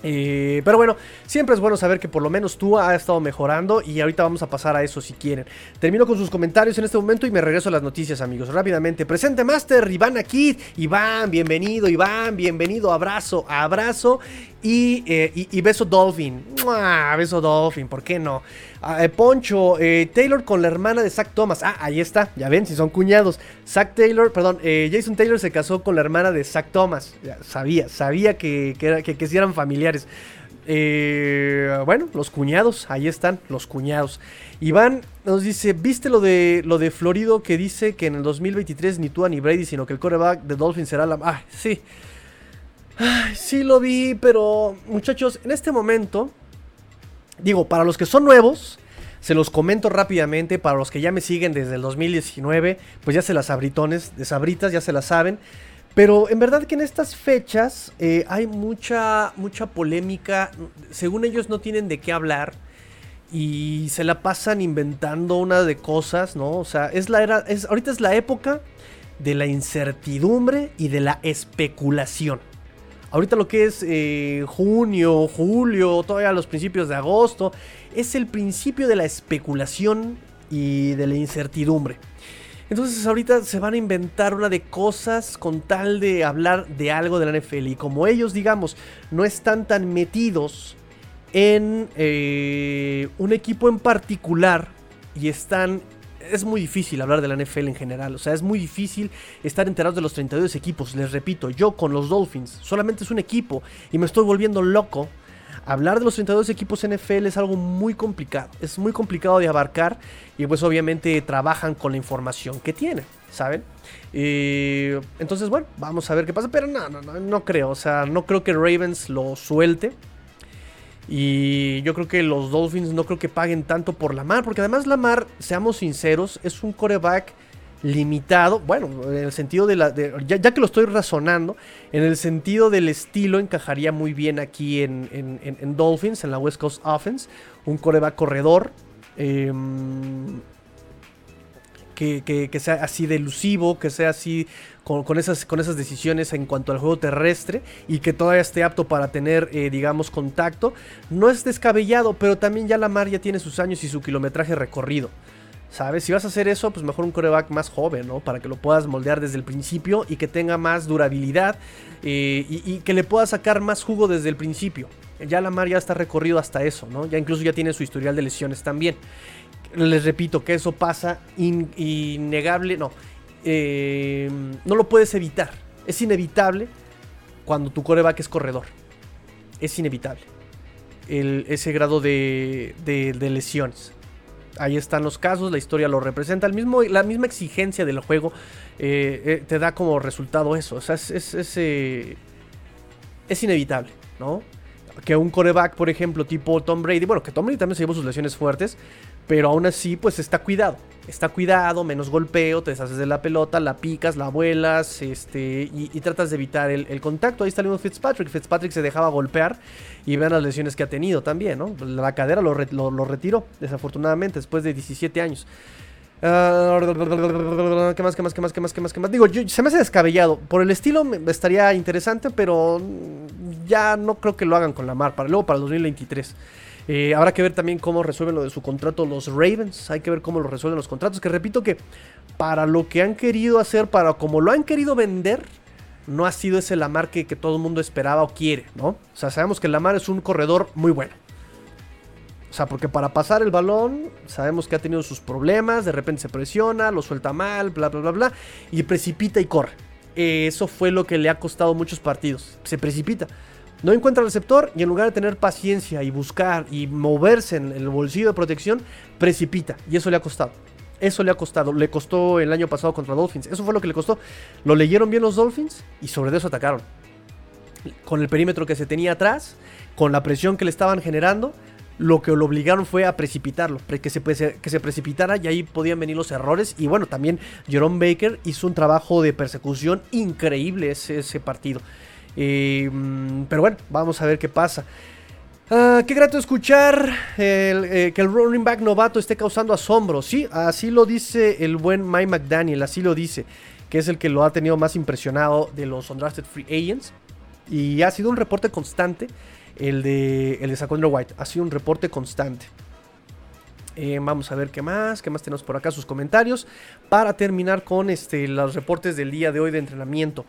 Eh, pero bueno, siempre es bueno saber que por lo menos tú ha estado mejorando y ahorita vamos a pasar a eso si quieren. Termino con sus comentarios en este momento y me regreso a las noticias, amigos. Rápidamente, presente Master, Iván aquí. Iván, bienvenido, Iván, bienvenido, abrazo, abrazo y, eh, beso Dolphin. Beso Dolphin, ¿por qué no? Ah, eh, Poncho, Taylor con la hermana de Zach Thomas. Ah, ahí está, ya ven, si son cuñados. Zach Taylor, perdón, Jason Taylor se casó con la hermana de Zach Thomas. sabía, sabía que, que, que, que eran familiares eh, bueno, los cuñados, ahí están, los cuñados. Iván nos dice, ¿viste lo de lo de Florido que dice que en el 2023 ni tú ni Brady, sino que el coreback de Dolphins será la... Ah, sí. Sí lo vi, pero muchachos, en este momento, digo, para los que son nuevos, se los comento rápidamente, para los que ya me siguen desde el 2019, pues ya se las abritones, de sabritas, ya se las saben. Pero en verdad que en estas fechas eh, hay mucha, mucha polémica. Según ellos no tienen de qué hablar. Y se la pasan inventando una de cosas, ¿no? O sea, es la era. Ahorita es la época de la incertidumbre y de la especulación. Ahorita lo que es eh, junio, julio, todavía los principios de agosto, es el principio de la especulación y de la incertidumbre. Entonces ahorita se van a inventar una de cosas con tal de hablar de algo de la NFL. Y como ellos, digamos, no están tan metidos en eh, un equipo en particular y están es muy difícil hablar de la NFL en general. O sea, es muy difícil estar enterados de los 32 equipos. Les repito, yo con los Dolphins solamente es un equipo y me estoy volviendo loco. Hablar de los 32 equipos NFL es algo muy complicado. Es muy complicado de abarcar y pues obviamente trabajan con la información que tienen, ¿saben? Eh, entonces, bueno, vamos a ver qué pasa. Pero no, no, no, no creo. O sea, no creo que Ravens lo suelte. Y yo creo que los Dolphins no creo que paguen tanto por Lamar, porque además Lamar, seamos sinceros, es un coreback limitado, bueno, en el sentido de la... ya, que lo estoy razonando, en el sentido del estilo encajaría muy bien aquí en, en Dolphins, en la West Coast Offense, un coreback corredor. Eh, que, sea así delusivo, que sea así con, esas, con esas decisiones en cuanto al juego terrestre y que todavía esté apto para tener, eh, digamos, contacto. No es descabellado, pero también ya Lamar ya tiene sus años y su kilometraje recorrido. ¿Sabes? Si vas a hacer eso, pues mejor un coreback más joven, ¿no? Para que lo puedas moldear desde el principio y que tenga más durabilidad eh, y, que le puedas sacar más jugo desde el principio. Ya Lamar ya está recorrido hasta eso, ¿no? Ya incluso ya tiene su historial de lesiones también les repito que eso pasa innegable, no, eh, no lo puedes evitar. Es inevitable cuando tu coreback es corredor. Es inevitable. ese grado de, lesiones. Ahí están los casos, la historia lo representa. El mismo, la misma exigencia del juego eh, eh, te da como resultado eso. O sea, es, es inevitable, ¿no? Que un coreback, por ejemplo, tipo Tom Brady, bueno, que Tom Brady también se llevó sus lesiones fuertes, pero aún así, pues está cuidado. Está cuidado, menos golpeo, te deshaces de la pelota, la picas, la vuelas, este, y, tratas de evitar el, contacto. Ahí está el mismo Fitzpatrick. Fitzpatrick se dejaba golpear y vean las lesiones que ha tenido también, ¿no? La cadera lo, retiró, desafortunadamente, después de 17 años. Uh, ¿Qué más, qué más, qué más, qué más, qué más, qué más? Digo, se me hace descabellado. Por el estilo estaría interesante, pero ya no creo que lo hagan con la mar. Para luego, para el 2023. Eh, habrá que ver también cómo resuelven lo de su contrato los Ravens. Hay que ver cómo lo resuelven los contratos. Que repito que para lo que han querido hacer, para como lo han querido vender, no ha sido ese Lamar que, que todo el mundo esperaba o quiere, ¿no? O sea, sabemos que Lamar es un corredor muy bueno. O sea, porque para pasar el balón, sabemos que ha tenido sus problemas, de repente se presiona, lo suelta mal, bla, bla, bla, bla, y precipita y corre. eso fue lo que le ha costado muchos partidos. Se precipita. No encuentra receptor y en lugar de tener paciencia y buscar y moverse en el bolsillo de protección, precipita. Y eso le ha costado. Eso le ha costado. Le costó el año pasado contra Dolphins. Eso fue lo que le costó. Lo leyeron bien los Dolphins y sobre eso atacaron. Con el perímetro que se tenía atrás, con la presión que le estaban generando, lo que lo obligaron fue a precipitarlo, que se, que se precipitara y ahí podían venir los errores. Y bueno, también Jerome Baker hizo un trabajo de persecución increíble ese, ese partido. Mm, pero bueno, vamos a ver qué pasa. Ah, qué grato escuchar eh, que el running back novato esté causando asombro. Sí, así lo dice el buen Mike McDaniel, así lo dice, que es el que lo ha tenido más impresionado de los undrafted free agents. Y ha sido un reporte constante el de, el de White. Ha sido un reporte constante. Eh, vamos a ver qué más, qué más tenemos por acá, sus comentarios, para terminar con este, los reportes del día de hoy de entrenamiento.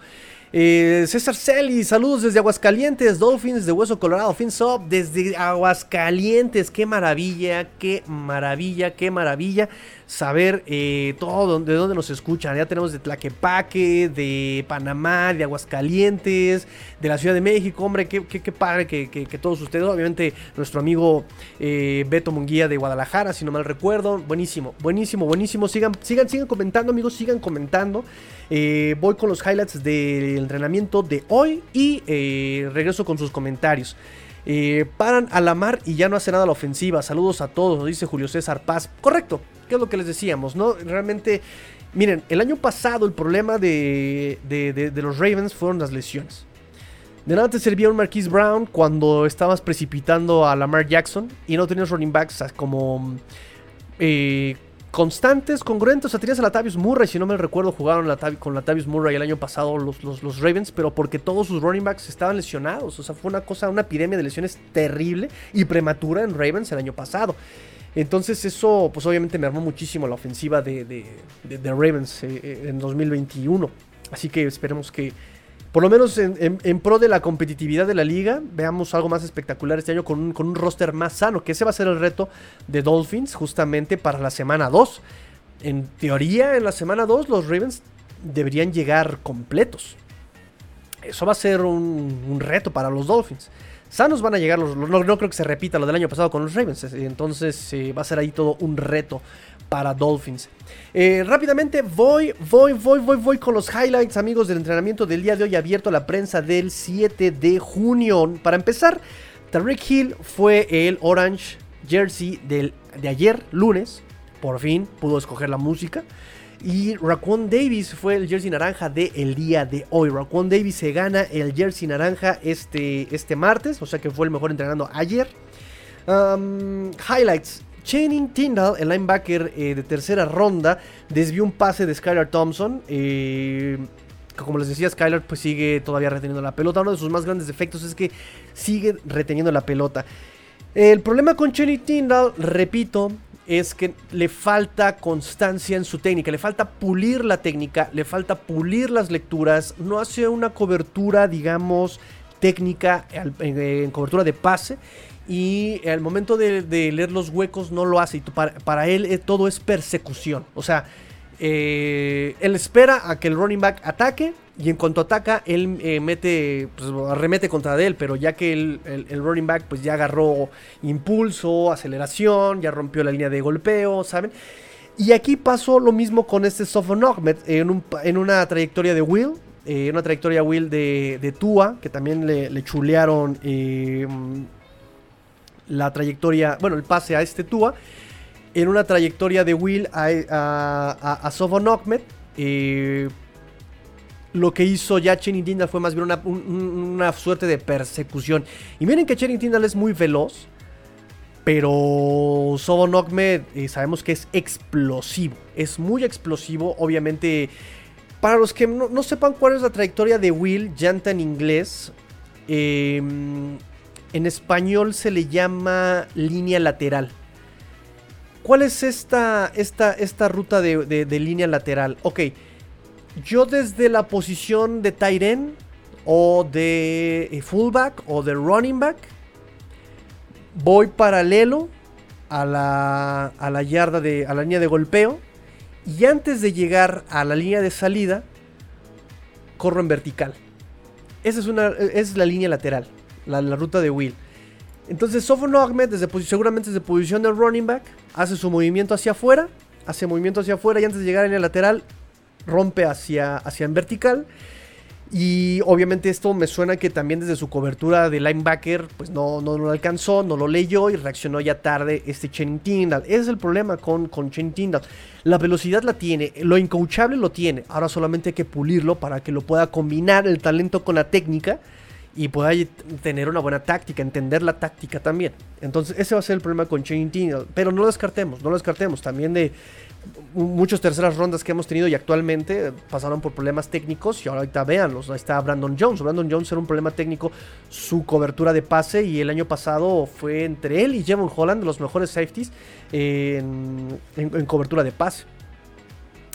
Eh, César Celi, saludos desde Aguascalientes, Dolphins de Hueso Colorado, Fins Up desde Aguascalientes, qué maravilla, qué maravilla, qué maravilla saber eh, todo de dónde nos escuchan. Ya tenemos de Tlaquepaque, de Panamá, de Aguascalientes, de la Ciudad de México, hombre, qué, qué, padre que, todos ustedes, obviamente nuestro amigo eh, Beto Munguía de Guadalajara, si no mal recuerdo, buenísimo, buenísimo, buenísimo, sigan, sigan, sigan comentando amigos, sigan comentando. Eh, voy con los highlights del entrenamiento de hoy y eh, regreso con sus comentarios. Eh, paran a la mar y ya no hace nada la ofensiva. Saludos a todos, dice Julio César Paz. Correcto, que es lo que les decíamos, ¿no? Realmente, miren, el año pasado el problema de, de, los Ravens fueron las lesiones. De nada te servía un Marquise Brown cuando estabas precipitando a Lamar Jackson y no tenías running backs como constantes, congruentes. O sea, tenías a Latavius Murray, si no me recuerdo, jugaron con Latavius Murray el año pasado los, los, los Ravens, pero porque todos sus running backs estaban lesionados. O sea, fue una cosa, una epidemia de lesiones terrible y prematura en Ravens el año pasado. Entonces eso, pues obviamente me armó muchísimo la ofensiva de, de- de- de Ravens eh, eh, en 2021. Así que esperemos que, por lo menos en, pro de la competitividad de la liga, veamos algo más espectacular este año con un, roster más sano, que ese va a ser el reto de Dolphins justamente para la semana 2. En teoría, en la semana 2 los Ravens deberían llegar completos. Eso va a ser un, un reto para los Dolphins. Sanos van a llegar, los, no, no creo que se repita lo del año pasado con los Ravens. eh, Entonces eh, va a ser ahí todo un reto para Dolphins. Eh, rápidamente voy, voy, voy, voy, voy con los highlights, amigos, del entrenamiento del día de hoy abierto a la prensa del 7 de junio. Para empezar, Tariq Hill fue el Orange Jersey del, de ayer, lunes. Por fin pudo escoger la música. Y Raquan Davis fue el jersey naranja del el día de hoy. Raquan Davis se gana el jersey naranja este, este martes, o sea que fue el mejor entrenando ayer. Um, highlights. Channing Tyndall, el linebacker eh, de tercera ronda, desvió un pase de Skylar Thompson. eh, como les decía, Skylar pues sigue todavía reteniendo la pelota. Uno de sus más grandes defectos es que sigue reteniendo la pelota. El problema con Channing Tyndall, repito, es que le falta constancia en su técnica, le falta pulir la técnica, le falta pulir las lecturas, no hace una cobertura, digamos, técnica en cobertura de pase y al momento de, leer los huecos no lo hace. Y para, para él eh, todo es persecución, o sea, eh, él espera a que el running back ataque y en cuanto ataca él eh, mete, pues, arremete contra él, pero ya que el, el- running back pues ya agarró impulso, aceleración, ya rompió la línea de golpeo, ¿saben? Y aquí pasó lo mismo con este Sofon en, un en una trayectoria de Will, eh, una trayectoria Will de, de Tua, que también le, le chulearon la trayectoria, bueno, el pase a este Tua, en una trayectoria de Will a, a, a, a eh, lo que hizo ya Channing Tindall fue más bien una, un- un- una suerte de persecución. Y miren que Channing Tindall es muy veloz, pero Sobon Ahmed eh, sabemos que es explosivo. Es muy explosivo, obviamente. Para los que no, no sepan cuál es la trayectoria de Will, llanta en inglés, eh, en español se le llama línea lateral. ¿Cuál es esta, esta, esta ruta de, línea lateral? Ok, yo desde la posición de tight end o de eh, fullback o de running back voy paralelo a la, a la yarda de a la línea de golpeo y antes de llegar a la línea de salida corro en vertical. Esa es una es la línea lateral, la, ruta de Will. Entonces Sofon Ahmed desde seguramente desde posición de running back hace su movimiento hacia afuera, hace movimiento hacia afuera y antes de llegar la línea lateral rompe hacia hacia en vertical. Y obviamente esto me suena que también desde su cobertura de linebacker, pues no, no lo alcanzó, no lo leyó y reaccionó ya tarde este Channing Tindall. Ese es el problema con, con Channing Tindall. La velocidad la tiene, lo incoachable lo tiene. Ahora solamente hay que pulirlo para que lo pueda combinar el talento con la técnica y pueda tener una buena táctica, entender la táctica también. Entonces ese va a ser el problema con Channing Tindall. Pero no lo descartemos, no lo descartemos. También de muchas terceras rondas que hemos tenido y actualmente pasaron por problemas técnicos y ahorita véanlos, ahí está Brandon Jones. Brandon Jones era un problema técnico su cobertura de pase y el año pasado fue entre él y Jevon Holland los mejores safeties en- en cobertura de pase.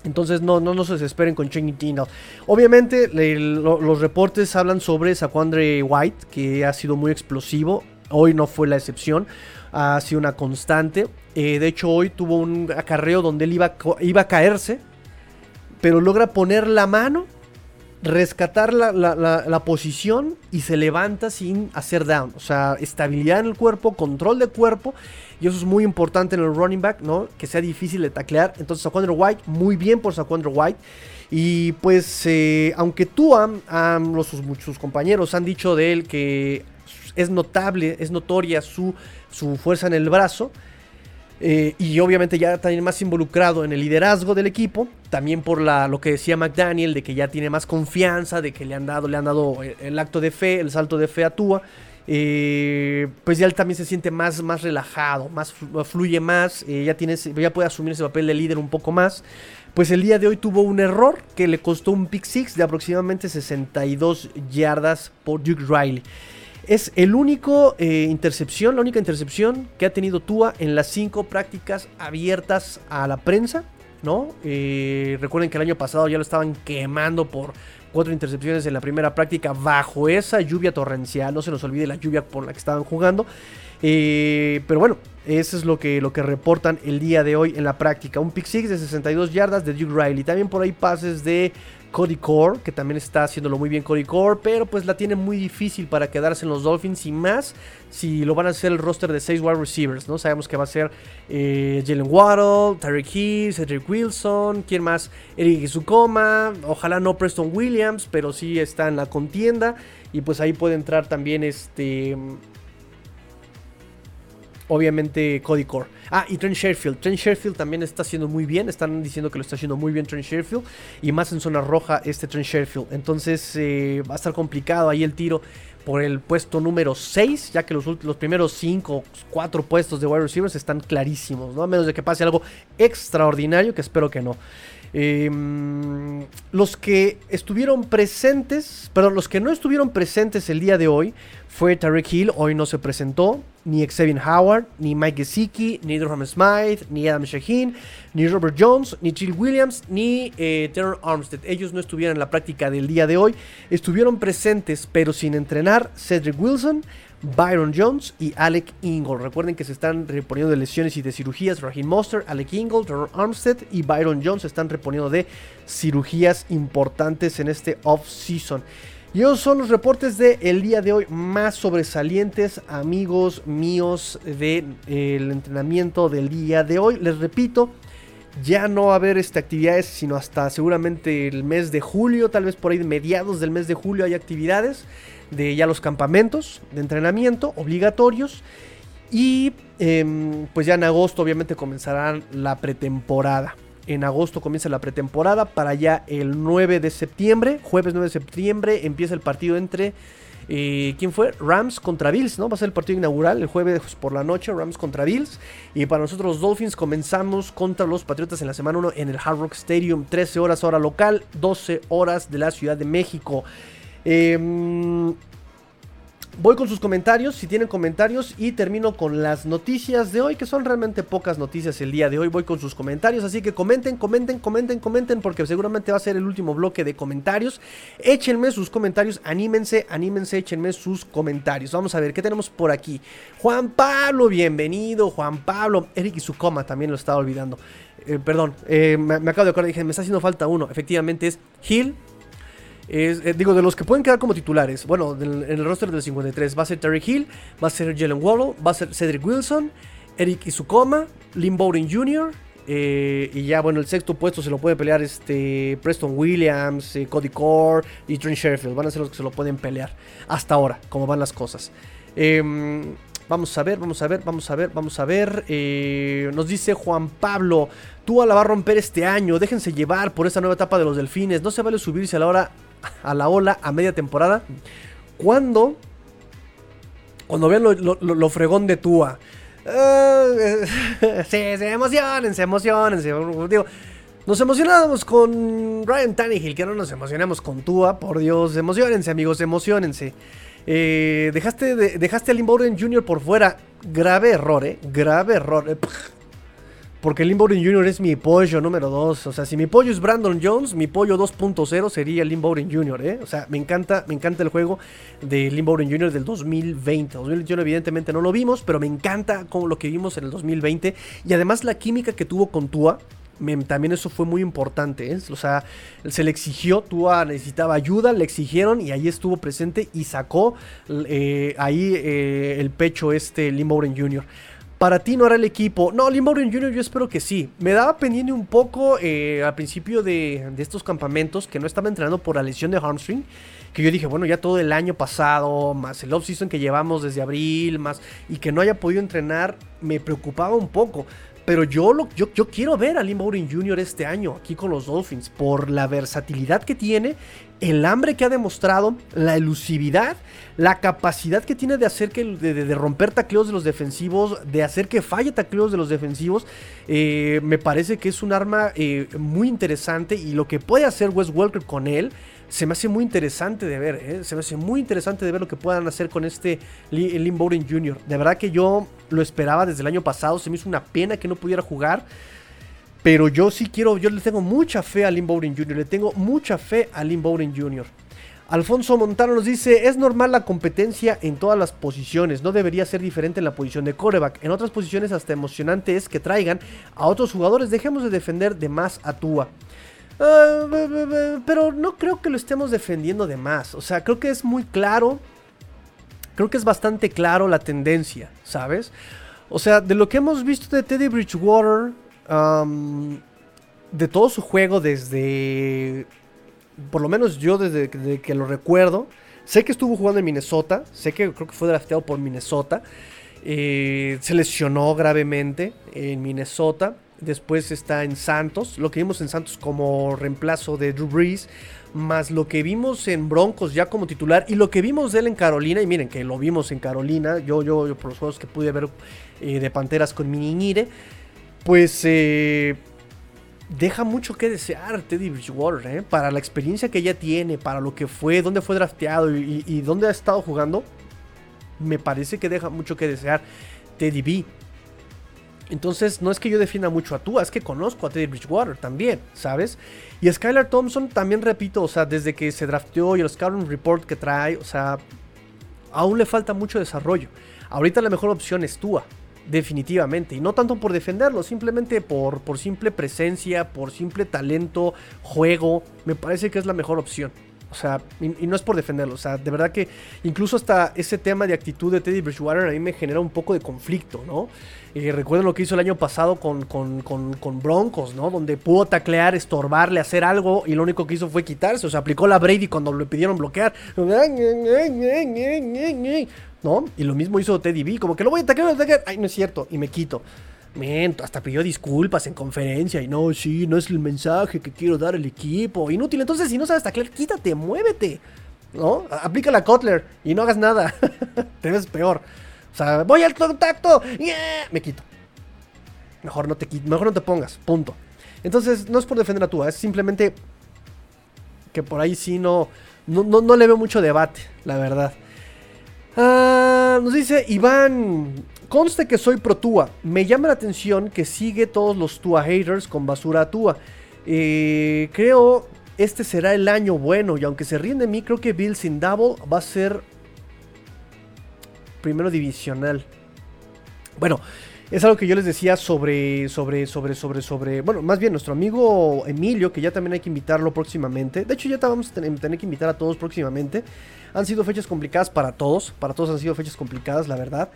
Entonces no, no, se desesperen con Channing Tindall. Obviamente los reportes hablan sobre Saquandre White, que ha sido muy explosivo. Hoy no fue la excepción, ha sido una constante. Eh, de hecho hoy tuvo un acarreo donde él iba, iba a caerse, pero logra poner la mano, rescatar la, la- la- posición y se levanta sin hacer down. O sea, estabilidad en el cuerpo, control de cuerpo. Y eso es muy importante en el running back, ¿no? Que sea difícil de taclear. Entonces, Saquandre White, muy bien por Saquandre White. Y pues, eh, aunque tú, am- am, los, sus, sus compañeros han dicho de él que es notable, es notoria su, su fuerza en el brazo. Eh, y obviamente ya también más involucrado en el liderazgo del equipo. También por lo que decía McDaniel, de que ya tiene más confianza, de que le han dado, le han dado el, el acto de fe, el salto de fe a Tua. eh, pues ya él también se siente más, más relajado, más fluye más, eh, ya, tiene, ya puede asumir ese papel de líder un poco más. Pues el día de hoy tuvo un error que le costó un pick six de aproximadamente 62 yardas por Duke Riley. Es el único eh, intercepción, la única intercepción que ha tenido Tua en las cinco prácticas abiertas a la prensa, ¿no? recuerden que el año pasado ya lo estaban quemando por cuatro intercepciones en la primera práctica bajo esa lluvia torrencial. No se nos olvide la lluvia por la que estaban jugando. Eh, pero bueno, eso es lo que, lo que reportan el día de hoy en la práctica. Un pick six de 62 yardas de Duke Riley. También por ahí pases de Cody Core, que también está haciéndolo muy bien Cody Core, pero pues la tiene muy difícil para quedarse en los Dolphins y más si lo van a hacer el roster de 6 wide receivers, ¿no? Sabemos que va a ser eh, Jalen Waddle, Tyreek Hill, Cedric Wilson, ¿quién más? Eric Izukoma, ojalá no Preston Williams, pero sí está en la contienda y pues ahí puede entrar también este obviamente Cody Core. Ah, y Trent Sherfield. Trent Sherfield también está haciendo muy bien. Están diciendo que lo está haciendo muy bien Trent Sherfield. Y más en zona roja este Trent Sherfield. Entonces eh, va a estar complicado ahí el tiro por el puesto número 6, ya que los, los primeros 5 o 4 puestos de wide receivers están clarísimos, ¿no? A menos de que pase algo extraordinario, que espero que no. Em, los que estuvieron presentes, perdón, los que no estuvieron presentes el día de hoy fue Tarek Hill, hoy no se presentó, ni Xavier Howard, ni Mike Gesicki, ni Durham Smythe, ni Adam Shaheen, ni Robert Jones, ni Jill Williams, ni eh, Terror Armstead. Ellos no estuvieron en la práctica del día de hoy, estuvieron presentes pero sin entrenar Cedric Wilson, Byron Jones y Alec Ingle. Recuerden que se están reponiendo de lesiones y de cirugías. Raheem Monster, Alec Ingle, Trevor Armstead y Byron Jones se están reponiendo de cirugías importantes en este off-season. Y esos son los reportes del el día de hoy más sobresalientes, amigos míos, del entrenamiento del día de hoy. Les repito, ya no va a haber este, actividades, sino hasta seguramente el mes de julio, tal vez por ahí mediados del mes de julio hay actividades de ya los campamentos de entrenamiento obligatorios. Y em, pues ya en agosto obviamente comenzará la pretemporada. En agosto comienza la pretemporada para ya el 9 de septiembre, jueves 9 de septiembre, empieza el partido entre... Eh, ¿Quién fue? Rams contra Bills, ¿no? Va a ser el partido inaugural el jueves por la noche, Rams contra Bills. Y para nosotros los Dolphins comenzamos contra los Patriotas en la semana 1 en el Hard Rock Stadium, 13 horas hora local, 12 horas de la Ciudad de México. Em, voy con sus comentarios, si tienen comentarios, y termino con las noticias de hoy, que son realmente pocas noticias el día de hoy. Voy con sus comentarios, así que comenten, comenten, comenten, comenten, porque seguramente va a ser el último bloque de comentarios. Échenme sus comentarios, anímense, anímense, échenme sus comentarios. Vamos a ver qué tenemos por aquí. Juan Pablo, bienvenido, Juan Pablo. Eric y su coma también lo estaba olvidando. Eh, perdón, eh, me, me, acabo de acordar, dije, me está haciendo falta uno. Efectivamente es Gil, eh, digo, de los que pueden quedar como titulares, bueno, en el roster del 53 va a ser Terry Hill, va a ser Jalen Waddle, va a ser Cedric Wilson, Eric Isukoma, Lynn Bowden Jr., eh, y ya, bueno, el sexto puesto se lo puede pelear este Preston Williams, eh, Cody Core y Trent Sherfield. Van a ser los que se lo pueden pelear hasta ahora, como van las cosas. Em, vamos a ver, vamos a ver, vamos a ver, vamos a ver. nos dice Juan Pablo, tú la va a romper este año. Déjense llevar por esta nueva etapa de los delfines. No se vale subirse a la hora a la ola a media temporada. Cuando, cuando vean lo, fregón de Tua. [laughs] Uh, sí, emocionense, emocionense. Digo, nos emocionamos con Ryan Tannehill, que no nos emocionamos con Tua, por Dios, emocionense amigos, emocionense. Eh, dejaste, dejaste a Lynn Jr. por fuera, grave error, eh, grave error. Eh, porque Lynn Bowden Jr. es mi pollo número 2. O sea, si mi pollo es Brandon Jones, mi pollo 2.0 sería Lynn Bowden Jr. ¿eh? O sea, me encanta, me encanta el juego de Lynn Bowden Jr. del 2020. 2021 evidentemente no lo vimos, pero me encanta como lo que vimos en el 2020. Y además la química que tuvo con Tua. También eso fue muy importante. ¿eh? O sea, se le exigió, Tua necesitaba ayuda, le exigieron y ahí estuvo presente y sacó eh, ahí eh, el pecho este Bowden Jr. Para ti no era el equipo. No, Lynn Jr. yo espero que sí. Me daba pendiente un poco al principio de, estos campamentos que no estaba entrenando por la lesión de hamstring. Que yo dije, bueno, ya todo el año pasado, más el off-season que llevamos desde abril, más y que no haya podido entrenar, me preocupaba un poco. Pero yo, yo quiero ver a Lynn Bowden Jr. este año aquí con los Dolphins por la versatilidad que tiene, el hambre que ha demostrado, la elusividad, la capacidad que tiene de hacer que de, romper tacleos de los defensivos, de hacer que falle tacleos de los defensivos. Eh, me parece que es un arma eh, muy interesante y lo que puede hacer Wes Welker con él se me hace muy interesante de ver, ¿eh? se me hace muy interesante de ver lo que puedan hacer con este Lynn Bowden Jr. De verdad que yo lo esperaba desde el año pasado, se me hizo una pena que no pudiera jugar. Pero yo sí quiero, yo le tengo mucha fe a Lynn Bowden Jr., le tengo mucha fe a Lynn Bowden Jr. Alfonso Montano nos dice, es normal la competencia en todas las posiciones, no debería ser diferente en la posición de coreback. En otras posiciones hasta emocionante es que traigan a otros jugadores, dejemos de defender de más a Tua. Ah, pero no creo que lo estemos defendiendo de más. O sea, creo que es muy claro. Creo que es bastante claro la tendencia, ¿sabes? O sea, de lo que hemos visto de Teddy Bridgewater, de todo su juego desde... Por lo menos yo desde, que lo recuerdo. Sé que estuvo jugando en Minnesota. Sé que creo que fue drafteado por Minnesota. Eh, se lesionó gravemente en Minnesota. Después está en Santos, lo que vimos en Santos como reemplazo de Drew Brees, más lo que vimos en Broncos ya como titular y lo que vimos de él en Carolina, y miren que lo vimos en Carolina, yo, yo, yo por los juegos que pude ver eh, de Panteras con Miniñire, pues eh, deja mucho que desear Teddy Bridgewater, eh, para la experiencia que ella tiene, para lo que fue, dónde fue drafteado y, y dónde ha estado jugando, me parece que deja mucho que desear Teddy B. Entonces, no es que yo defienda mucho a Tua, es que conozco a Teddy Bridgewater también, ¿sabes? Y Skylar Thompson también repito, o sea, desde que se drafteó y el Scouting Report que trae, o sea, aún le falta mucho desarrollo. Ahorita la mejor opción es Tua, definitivamente. Y no tanto por defenderlo, simplemente por, por simple presencia, por simple talento, juego. Me parece que es la mejor opción. O sea, y, no es por defenderlo, o sea, de verdad que incluso hasta ese tema de actitud de Teddy Bridgewater a mí me genera un poco de conflicto, ¿no? Eh, recuerden lo que hizo el año pasado con, con, Broncos, ¿no? Donde pudo taclear, estorbarle, hacer algo y lo único que hizo fue quitarse, o sea, aplicó la Brady cuando le pidieron bloquear, ¿no? Y lo mismo hizo Teddy B, como que lo voy a taclear, ay, no es cierto, y me quito. Miento, hasta pidió disculpas en conferencia y no, sí, no es el mensaje que quiero dar al equipo. Inútil, entonces si no sabes taclear, quítate, muévete. ¿No? Aplica la Kotler y no hagas nada. [laughs] Te ves peor. O sea, voy al contacto. Me quito. Mejor no te mejor no te pongas. Punto. Entonces, no es por defender a Tua, es simplemente que por ahí sí no, no, no, le veo mucho debate, la verdad. Ah, nos dice Iván Conste que soy pro Tua. Me llama la atención que sigue todos los Tua haters con basura a Tua. Eh, creo este será el año bueno. Y aunque se ríen de mí, creo que Bill sin Double va a ser primero divisional. Bueno, es algo que yo les decía sobre, sobre, sobre, sobre, sobre. Bueno, más bien nuestro amigo Emilio, que ya también hay que invitarlo próximamente. De hecho, ya vamos a tener que invitar a todos próximamente. Han sido fechas complicadas para todos. Para todos han sido fechas complicadas, la verdad.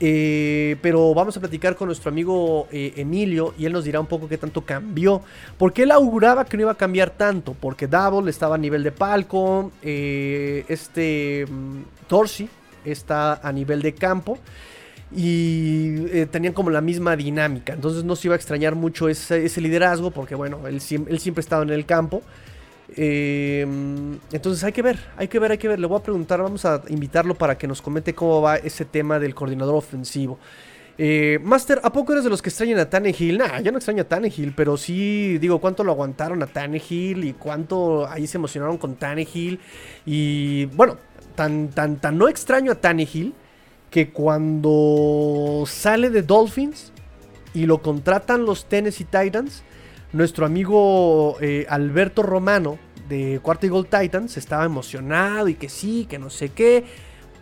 Eh, pero vamos a platicar con nuestro amigo eh, Emilio y él nos dirá un poco qué tanto cambió. Porque él auguraba que no iba a cambiar tanto. Porque Double estaba a nivel de palco. Eh, este mm, Torsi está a nivel de campo. Y tenían como la misma dinámica. Entonces no se iba a extrañar mucho ese, liderazgo. Porque bueno, él, él siempre estaba en el campo. Eh, entonces hay que ver, hay que ver, hay que ver. Le voy a preguntar, vamos a invitarlo para que nos comente cómo va ese tema del coordinador ofensivo. Eh, Master, ¿a poco eres de los que extrañan a Tannehill? Nah, ya no extraño a Tannehill, pero sí, digo, cuánto lo aguantaron a Tannehill y cuánto ahí se emocionaron con Tannehill. Y bueno, tan, tan, tan no extraño a Tannehill que cuando sale de Dolphins y lo contratan los Tennessee Titans, nuestro amigo eh, Alberto Romano de Cuarto y Gold Titans estaba emocionado y que sí, que no sé qué.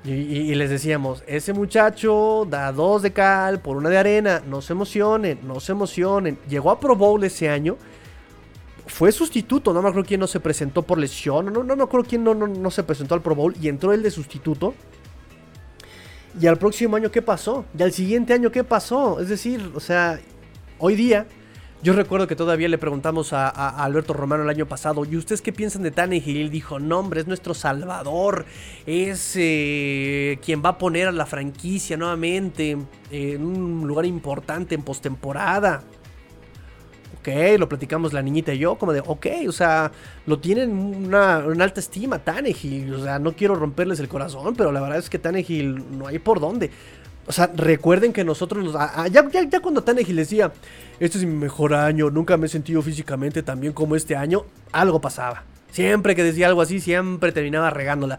Y, les decíamos, ese muchacho da dos de cal por una de arena, no se emocionen, no se emocionen. Llegó a Pro Bowl ese año, fue sustituto, no me acuerdo quién no se presentó por lesión, no, no me acuerdo quién no, no, no se presentó al Pro Bowl y entró él de sustituto. Y al próximo año, ¿qué pasó? Y al siguiente año, ¿qué pasó? Es decir, o sea, hoy día Yo recuerdo que todavía le preguntamos a, Alberto Romano el año pasado, ¿y ustedes qué piensan de Tannehill? Y él dijo, no hombre, es nuestro salvador, es eh, quien va a poner a la franquicia nuevamente en un lugar importante en postemporada. Ok, lo platicamos la niñita y yo, como de, ok, o sea, lo tienen una, alta estima, Tannehill, o sea, no quiero romperles el corazón, pero la verdad es que Tannehill no hay por dónde. O sea, recuerden que nosotros nos. Ah, ya, ya, ya, cuando Tannehill decía, este es mi mejor año, nunca me he sentido físicamente tan bien como este año, algo pasaba. Siempre que decía algo así, siempre terminaba regándola.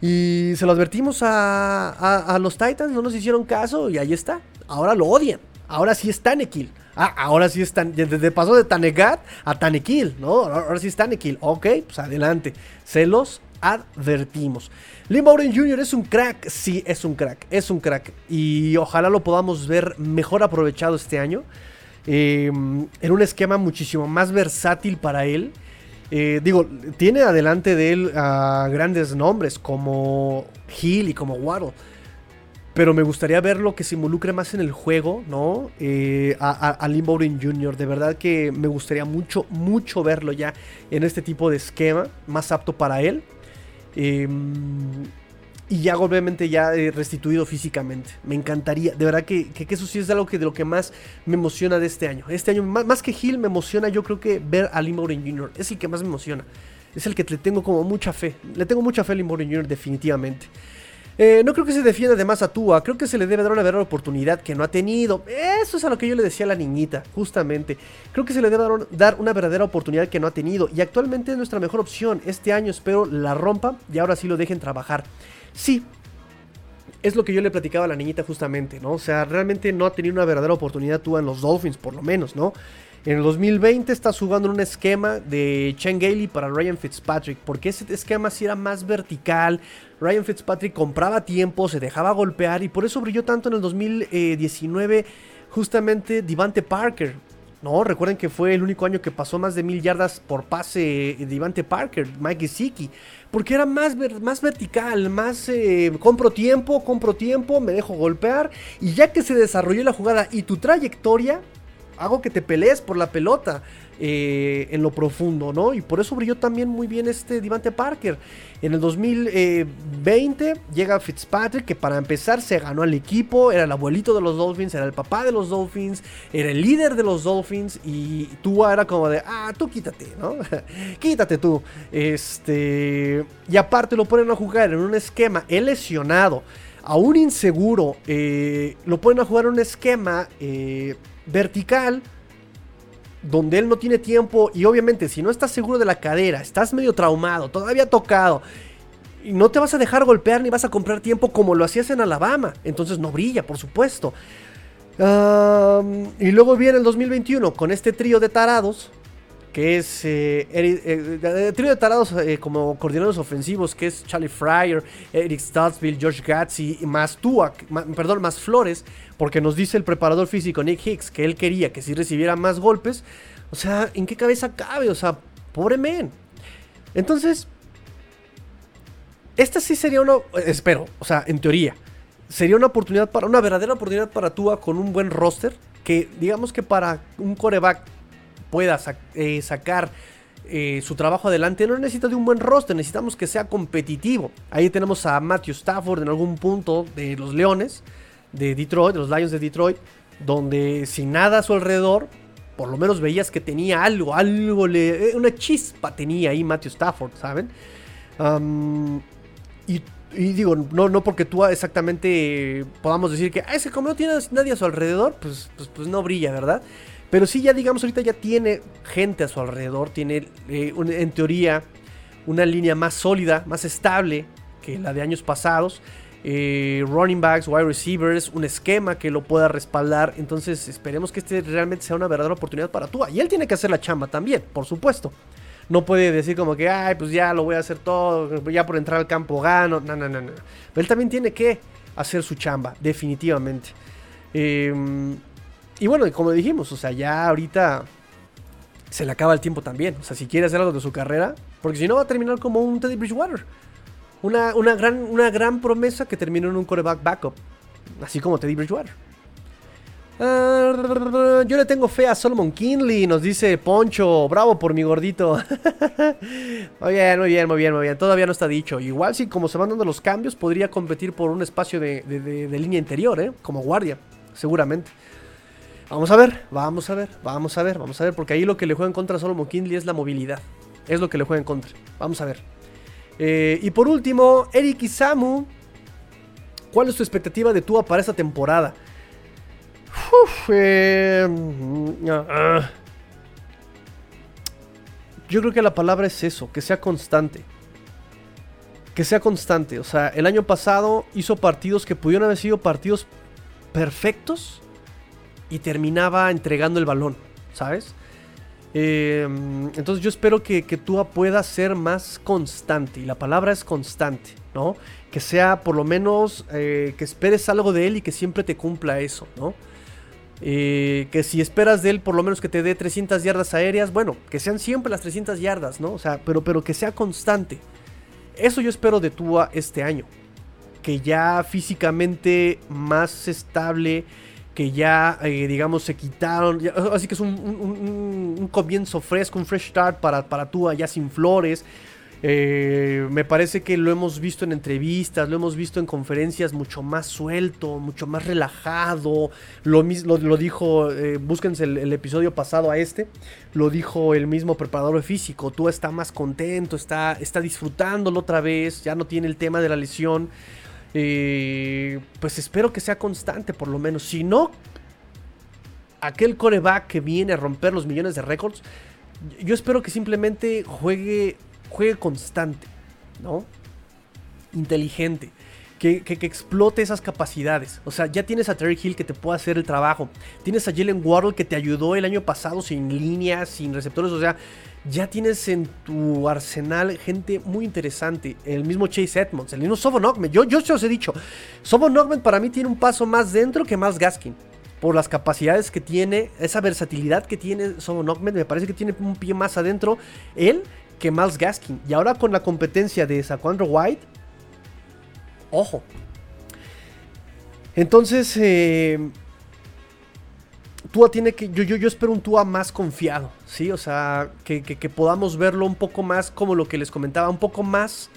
Y se lo advertimos a, a, a los Titans, no nos hicieron caso y ahí está. Ahora lo odian. Ahora sí es Tannehill. Ah, ahora sí es tan. Desde pasó de Tanegat a Tanekill, ¿no? Ahora sí es Tanekill. Ok, pues adelante. Se los advertimos. Lee Jr. es un crack, sí, es un crack, es un crack. Y ojalá lo podamos ver mejor aprovechado este año. Eh, en un esquema muchísimo más versátil para él. Eh, digo, tiene adelante de él a grandes nombres como Hill y como Waddle. Pero me gustaría verlo que se involucre más en el juego, ¿no? Eh, a, a, Jr. De verdad que me gustaría mucho, mucho verlo ya en este tipo de esquema, más apto para él. Eh, y ya obviamente ya eh, restituido físicamente. Me encantaría. De verdad que, eso sí es algo que de lo que más me emociona de este año. Este año, más, más que Hill, me emociona yo creo que ver a Lynn Bowden Jr. Es el que más me emociona. Es el que le tengo como mucha fe. Le tengo mucha fe a Lynn Bowden Jr. definitivamente. Eh, no creo que se defienda de más a Tua, creo que se le debe dar una verdadera oportunidad que no ha tenido. Eso es a lo que yo le decía a la niñita, justamente. Creo que se le debe dar, una verdadera oportunidad que no ha tenido y actualmente es nuestra mejor opción. Este año espero la rompa y ahora sí lo dejen trabajar. Sí, es lo que yo le platicaba a la niñita justamente, ¿no? O sea, realmente no ha tenido una verdadera oportunidad Tua en los Dolphins, por lo menos, ¿no? En el 2020 estás jugando un esquema de Chen Gailey para Ryan Fitzpatrick, porque ese esquema sí era más vertical. Ryan Fitzpatrick compraba tiempo, se dejaba golpear y por eso brilló tanto en el 2019 justamente Divante Parker. No, recuerden que fue el único año que pasó más de mil yardas por pase Divante Parker, Mike Gesicki. Porque era más, más vertical, más eh, compro tiempo, compro tiempo, me dejo golpear. Y ya que se desarrolló la jugada y tu trayectoria, hago que te pelees por la pelota eh, en lo profundo, ¿no? Y por eso brilló también muy bien este Divante Parker. En el 2020 llega Fitzpatrick, que para empezar se ganó al equipo, era el abuelito de los Dolphins, era el papá de los Dolphins, era el líder de los Dolphins y tú era como de, ah, tú quítate, ¿no? [laughs] quítate tú. Este, y aparte lo ponen a jugar en un esquema, él lesionado, aún inseguro, eh, lo ponen a jugar en un esquema eh, vertical donde él no tiene tiempo y obviamente si no estás seguro de la cadera, estás medio traumado, todavía tocado, y no te vas a dejar golpear ni vas a comprar tiempo como lo hacías en Alabama, entonces no brilla, por supuesto. Y luego viene el 2021 con este trío de tarados, que es eh, eh, eh, de tarados eh, como coordinadores ofensivos, que es Charlie Fryer, Eric Stutzville, Josh Gatzi, más Tua, perdón, más Flores, porque nos dice el preparador físico Nick Hicks que él quería que si recibiera más golpes. O sea, ¿en qué cabeza cabe? O sea, pobre men. Entonces, esta sí sería una, espero, o sea, en teoría, sería una oportunidad para, una verdadera oportunidad para Tua con un buen roster, que digamos que para un coreback pueda eh, sacar eh, su trabajo adelante, no necesita de un buen roster, necesitamos que sea competitivo. Ahí tenemos a Matthew Stafford en algún punto de los Leones de Detroit, de los Lions de Detroit, donde sin nada a su alrededor, por lo menos veías que tenía algo, algo, le, eh, una chispa tenía ahí Matthew Stafford, ¿saben? Y, y, digo, no, no porque tú exactamente podamos decir que, ah, ese como no tiene nadie a su alrededor, pues, pues, pues no brilla, ¿verdad? Pero sí, ya digamos, ahorita ya tiene gente a su alrededor, tiene eh, en teoría una línea más sólida, más estable que la de años pasados. Eh, running backs, wide receivers, un esquema que lo pueda respaldar. Entonces esperemos que este realmente sea una verdadera oportunidad para Tua. Y él tiene que hacer la chamba también, por supuesto. No puede decir como que, ay, pues ya lo voy a hacer todo, ya por entrar al campo gano. No, no, no, no. Pero él también tiene que hacer su chamba, definitivamente. Eh, y bueno, como dijimos, o sea, ya ahorita se le acaba el tiempo también. O sea, si quiere hacer algo de su carrera, porque si no va a terminar como un Teddy Bridgewater. Una, una, gran, una gran promesa que terminó en un coreback backup, así como Teddy Bridgewater. Ah, yo le tengo fe a Solomon Kinley, nos dice Poncho. Bravo por mi gordito. [laughs] muy bien, muy bien, muy bien, muy bien. Todavía no está dicho. Igual si como se van dando los cambios, podría competir por un espacio de, de línea interior, ¿eh? Como guardia, seguramente. Vamos a ver, vamos a ver, vamos a ver, vamos a ver. Porque ahí lo que le juega en contra a Solomon Kinley es la movilidad. Es lo que le juega en contra. Vamos a ver. Eh, y por último, Eric Isamu. ¿Cuál es tu expectativa de Tua para esta temporada? Eh, ah. yo creo que la palabra es eso, que sea constante. Que sea constante. O sea, el año pasado hizo partidos que pudieron haber sido partidos perfectos y terminaba entregando el balón, ¿sabes? Em, entonces yo espero que, que Tua pueda ser más constante. Y la palabra es constante, ¿no? Que sea por lo menos eh, que esperes algo de él y que siempre te cumpla eso, ¿no? Eh, que si esperas de él por lo menos que te dé 300 yardas aéreas, bueno, que sean siempre las 300 yardas, ¿no? O sea, pero, pero que sea constante. Eso yo espero de Tua este año. Que ya físicamente más estable que ya, eh, digamos, se quitaron. así que es un, comienzo fresco, un fresh start para, para tú allá sin flores. Eh, me parece que lo hemos visto en entrevistas, lo hemos visto en conferencias mucho más suelto, mucho más relajado. Lo, lo, lo dijo, eh, búsquense el, episodio pasado a este, lo dijo el mismo preparador físico. Tú está más contento, está, está disfrutándolo otra vez, ya no tiene el tema de la lesión. Pues espero que sea constante por lo menos. Si no, aquel coreback que viene a romper los millones de récords, yo espero que simplemente juegue, juegue constante, ¿no? Inteligente. Que, explote esas capacidades. O sea, ya tienes a Terry Hill que te puede hacer el trabajo. Tienes a Jalen Wardle que te ayudó el año pasado sin líneas, sin receptores. O sea, ya tienes en tu arsenal gente muy interesante. El mismo Chase Edmonds, el mismo Sobon Yo, yo se os he dicho, Sobon para mí tiene un paso más dentro que más Gaskin. Por las capacidades que tiene, esa versatilidad que tiene Sobon me parece que tiene un pie más adentro él que Miles Gaskin. Y ahora con la competencia de Saquandro White, ojo. Entonces, eh, Tua tiene que. Yo, yo, espero un Tua más confiado, ¿sí? O sea, que, podamos verlo un poco más como lo que les comentaba, un poco más.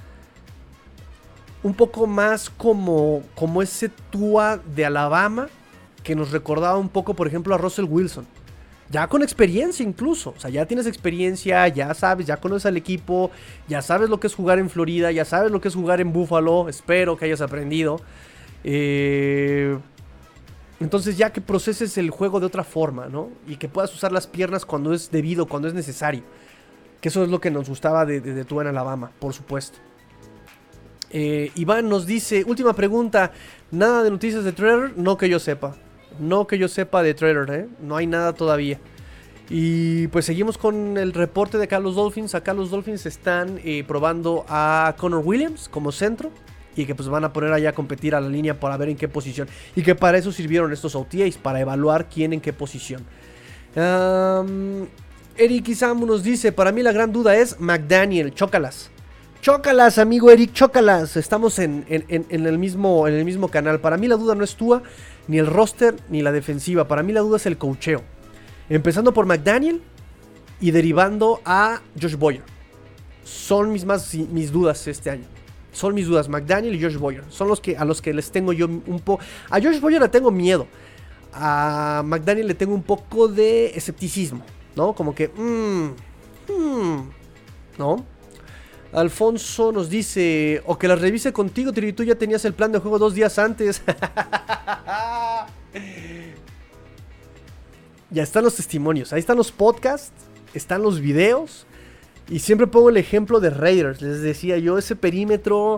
Un poco más como, como ese Tua de Alabama que nos recordaba un poco, por ejemplo, a Russell Wilson. Ya con experiencia incluso. O sea, ya tienes experiencia, ya sabes, ya conoces al equipo, ya sabes lo que es jugar en Florida, ya sabes lo que es jugar en Buffalo. Espero que hayas aprendido. Eh, entonces ya que proceses el juego de otra forma, ¿no? Y que puedas usar las piernas cuando es debido, cuando es necesario. Que eso es lo que nos gustaba de, de, en Alabama, por supuesto. Eh, Iván nos dice, última pregunta, ¿nada de noticias de Trader? No que yo sepa. No que yo sepa de Trader, ¿eh? No hay nada todavía. Y pues seguimos con el reporte de Carlos Dolphins. Acá los Dolphins están eh, probando a Connor Williams como centro y que pues van a poner allá a competir a la línea para ver en qué posición. Y que para eso sirvieron estos OTAs, para evaluar quién en qué posición. Eric Isamu nos dice, para mí la gran duda es McDaniel, chócalas. Chócalas, amigo Eric, chócalas. Estamos en, el mismo, en el mismo canal. Para mí la duda no es Tua, ni el roster, ni la defensiva. Para mí la duda es el cocheo. Empezando por McDaniel y derivando a Josh Boyer. Son mis, más, mis dudas este año. Son mis dudas, McDaniel y Josh Boyer. Son los que a los que les tengo yo un poco. A Josh Boyer le tengo miedo. A McDaniel le tengo un poco de escepticismo, ¿no? Como que, mmm, ¿no? Alfonso nos dice, o que la revise contigo, Tiri, tú ya tenías el plan de juego dos días antes. [laughs] ya están los testimonios, ahí están los podcasts, están los videos. Y siempre pongo el ejemplo de Raiders. Les decía yo, ese perímetro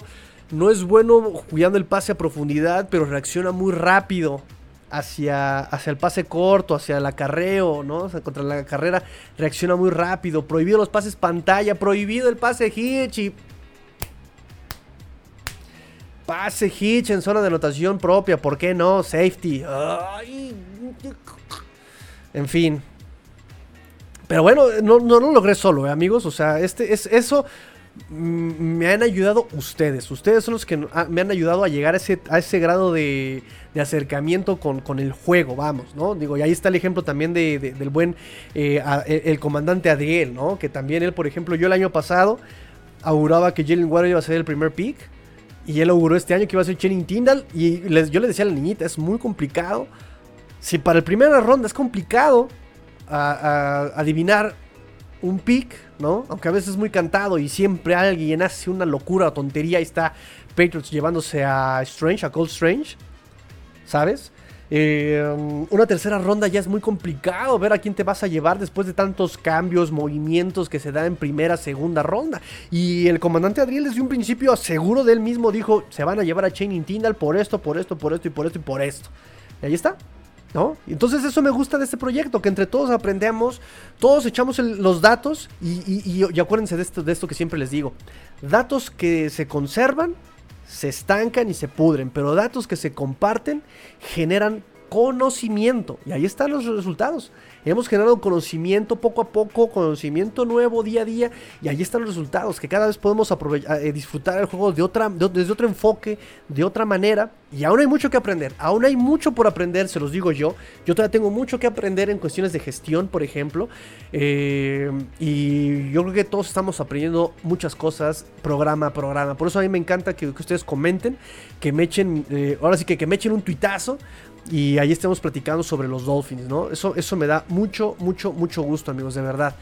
no es bueno jugando el pase a profundidad, pero reacciona muy rápido hacia, hacia el pase corto, hacia el acarreo, ¿no? O sea, contra la carrera reacciona muy rápido. Prohibido los pases pantalla, prohibido el pase hitch. Pase hitch en zona de anotación propia, ¿por qué no? Safety. En fin, pero bueno, no, no lo logré solo, ¿eh, amigos. O sea, este es eso. me han ayudado ustedes. Ustedes son los que me han ayudado a llegar a ese, a ese grado de, de acercamiento con, con, el juego, vamos, ¿no? Digo, y ahí está el ejemplo también de, de, del buen, eh, a, el, comandante Adriel, ¿no? Que también él, por ejemplo, yo el año pasado auguraba que Jalen Warrior iba a ser el primer pick. Y él auguró este año que iba a ser Channing Tyndall. Y les, yo le decía a la niñita, es muy complicado. Si para el primera ronda es complicado a, a, adivinar un pick, ¿no? Aunque a veces es muy cantado y siempre alguien hace una locura o tontería. Ahí está Patriots llevándose a Strange, a Cold Strange, ¿sabes? Eh, una tercera ronda ya es muy complicado ver a quién te vas a llevar después de tantos cambios, movimientos que se dan en primera, segunda ronda. Y el comandante Adriel desde un principio, seguro de él mismo, dijo, se van a llevar a Chaining Tyndall por esto, por esto, por esto y por esto y por esto. Y ahí está. ¿No? Entonces eso me gusta de este proyecto, que entre todos aprendemos, todos echamos los datos y, y, acuérdense de esto, de esto que siempre les digo. Datos que se conservan, se estancan y se pudren, pero datos que se comparten generan conocimiento. Y ahí están los resultados. Hemos generado conocimiento poco a poco, conocimiento nuevo día a día. Y ahí están los resultados, que cada vez podemos eh, disfrutar el juego de otra, de, desde otro enfoque, de otra manera. Y aún hay mucho que aprender. Aún hay mucho por aprender, se los digo yo. Yo todavía tengo mucho que aprender en cuestiones de gestión, por ejemplo. Eh, y yo creo que todos estamos aprendiendo muchas cosas, programa a programa. Por eso a mí me encanta que, que ustedes comenten, que me echen, eh, ahora sí que, que me echen un tuitazo y ahí estamos platicando sobre los Dolphins, ¿no? Eso, eso me da mucho, mucho, mucho gusto, amigos, de verdad.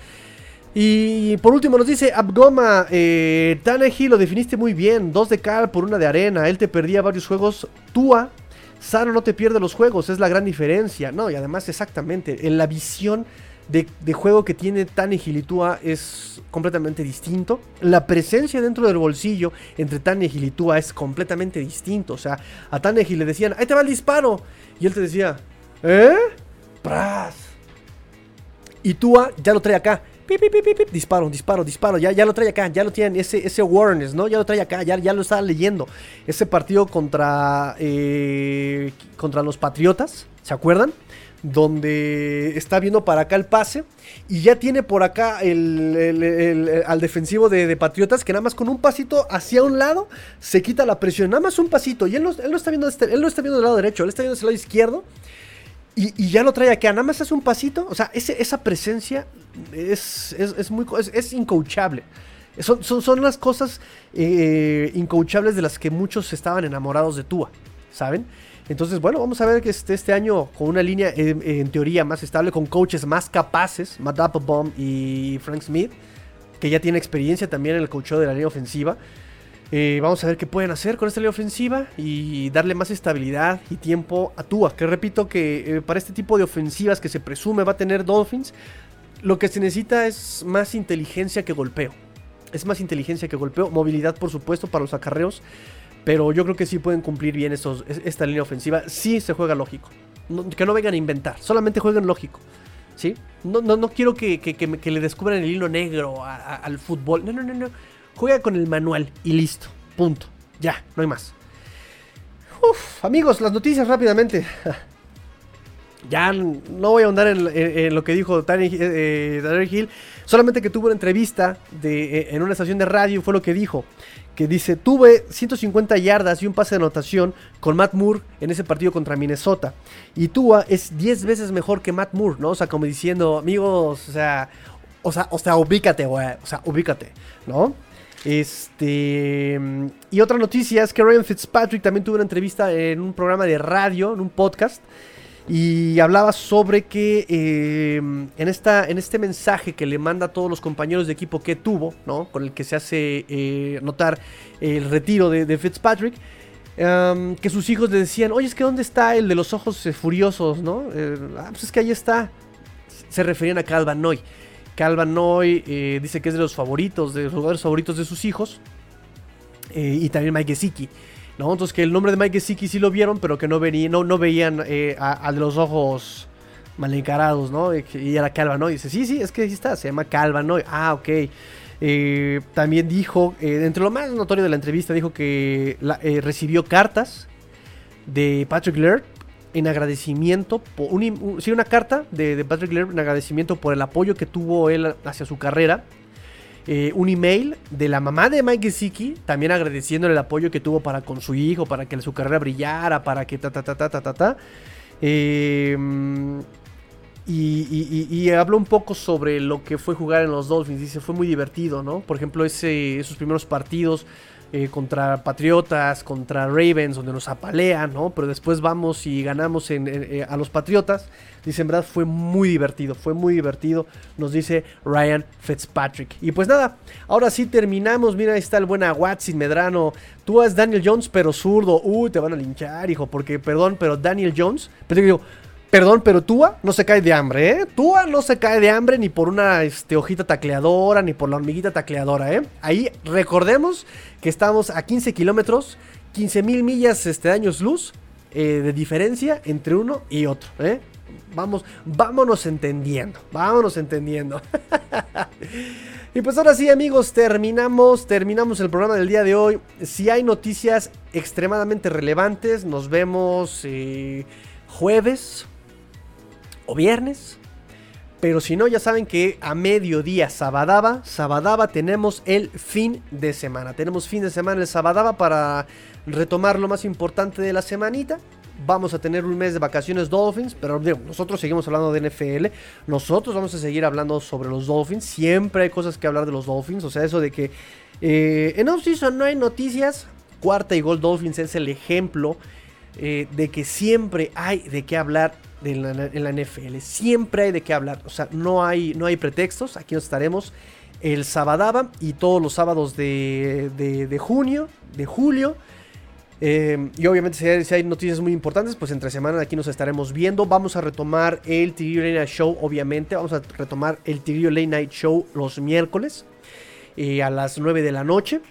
Y por último nos dice Abgoma, eh, Tannehill lo definiste muy bien, dos de cal por una de arena, él te perdía varios juegos, Tua, Sano no te pierde los juegos, es la gran diferencia, no, y además exactamente, en la visión de, de, juego que tiene Tannehill y Tua es completamente distinto. La presencia dentro del bolsillo entre Tannehill y Tua es completamente distinto. O sea, a Tannehill le decían, ahí te va el disparo. Y él te decía, ¿eh? ¡Pras! Y Tua ya lo trae acá. Pip, pip, pip, disparo, disparo, disparo. Ya, ya lo trae acá, ya lo tienen, ese, ese awareness, ¿no? Ya lo trae acá, ya, ya lo estaba leyendo. Ese partido contra, eh, contra los Patriotas, ¿se acuerdan? Donde está viendo para acá el pase y ya tiene por acá el, al defensivo de, Patriotas que nada más con un pasito hacia un lado se quita la presión, nada más un pasito y él no, él no está viendo este, él no está viendo del lado derecho, él está viendo del lado izquierdo y, y, ya lo trae acá, nada más hace un pasito, o sea, ese, esa presencia es, es, es muy es incoachable. Son, son, son, las cosas eh, incoachables de las que muchos estaban enamorados de Tua, ¿saben? Entonces, bueno, vamos a ver que este, este año con una línea en, en, teoría más estable, con coaches más capaces, Matt Applebaum y Frank Smith, que ya tiene experiencia también en el coacheo de la línea ofensiva. Eh, vamos a ver qué pueden hacer con esta línea ofensiva y darle más estabilidad y tiempo a Tua, que repito que eh, para este tipo de ofensivas que se presume va a tener Dolphins, lo que se necesita es más inteligencia que golpeo. Es más inteligencia que golpeo, movilidad por supuesto para los acarreos. Pero yo creo que sí pueden cumplir bien esta línea ofensiva. Sí se juega lógico. Que no vengan a inventar. Solamente jueguen lógico. ¿Sí? No, no, no quiero que, que, que, le descubran el hilo negro al fútbol. No, no, no, no. Juega con el manual y listo. Punto. Ya, no hay más. Uf, amigos, las noticias rápidamente. [laughs] ya no voy a ahondar en, lo que dijo Tanner eh, Hill. Solamente que tuvo una entrevista de, eh, en una estación de radio. Fue lo que dijo que dice, tuve 150 yardas y un pase de anotación con Matt Moore en ese partido contra Minnesota. Y Tua es 10 veces mejor que Matt Moore, ¿no? O sea, como diciendo, amigos, o sea, o sea, o sea, ubícate, güey, o sea, ubícate, ¿no? Este. Y otra noticia es que Ryan Fitzpatrick también tuvo una entrevista en un programa de radio, en un podcast. Y hablaba sobre que eh, en, esta, en este mensaje que le manda a todos los compañeros de equipo que tuvo, ¿no? Con el que se hace eh, notar el retiro de, Fitzpatrick, um, que sus hijos le decían, oye, es que ¿dónde está el de los ojos eh, furiosos, no? ah, pues es que ahí está. Se referían a Calvin Noy. Noy dice que es de los favoritos, de los jugadores favoritos de sus hijos. y también Mike Gesicki. ¿No? Entonces que el nombre de Mike Gesicki sí lo vieron, pero que no, venía, no, no veían eh, a, a, de los ojos mal encarados, ¿no? Y era Calva, ¿no? Y dice, sí, sí, es que ahí está, se llama Calva, ¿no? Ah, ok. Eh, también dijo, eh, entre lo más notorio de la entrevista, dijo que recibió cartas de Patrick Laird en agradecimiento, por un, sí, una carta de, de Patrick Laird en agradecimiento por el apoyo que tuvo él hacia su carrera eh, un email de la mamá de Mike Gesicki, también agradeciéndole el apoyo que tuvo para con su hijo, para que su carrera brillara, para que ta ta ta ta ta ta ta. Y, y, y, habló un poco sobre lo que fue jugar en los Dolphins. Dice, fue muy divertido, ¿no? Por ejemplo, ese, esos primeros partidos eh, contra Patriotas, contra Ravens, donde nos apalean, ¿no? Pero después vamos y ganamos eh, a los Patriotas. Dice, en verdad fue muy divertido, fue muy divertido, nos dice Ryan Fitzpatrick. Y pues nada, ahora sí terminamos. Mira, ahí está el buen Watson Medrano. Tú eres Daniel Jones, pero zurdo. Uy, te van a linchar, hijo, porque perdón, pero Daniel Jones. Pero digo, Perdón, pero Tua no se cae de hambre, ¿eh? Tua no se cae de hambre ni por una este, hojita tacleadora, ni por la hormiguita tacleadora, ¿eh? Ahí recordemos que estamos a 15 kilómetros, 15 mil millas este, años luz eh, de diferencia entre uno y otro, ¿eh? Vamos, vámonos entendiendo, vámonos entendiendo. [laughs] y pues ahora sí, amigos, terminamos, terminamos el programa del día de hoy. Si hay noticias extremadamente relevantes, nos vemos eh, jueves o viernes. Pero si no, ya saben que a mediodía, Sabadaba, Sabadaba tenemos el fin de semana. Tenemos fin de semana el Sabadaba para retomar lo más importante de la semanita. Vamos a tener un mes de vacaciones Dolphins, pero nosotros seguimos hablando de NFL. Nosotros vamos a seguir hablando sobre los Dolphins. Siempre hay cosas que hablar de los Dolphins. O sea, eso de que eh, en off-season no hay noticias. Cuarta y gol Dolphins es el ejemplo eh, de que siempre hay de qué hablar en la, NFL. Siempre hay de qué hablar. O sea, no hay, no hay pretextos. Aquí nos estaremos el Sabadaba y todos los sábados de, de, junio, de julio. Eh, y obviamente si hay, noticias muy importantes, pues entre semana aquí nos estaremos viendo. Vamos a retomar el Tigrillo Late Night Show, obviamente. Vamos a retomar el Tigrillo Late Night Show los miércoles eh, a las 9 de la noche.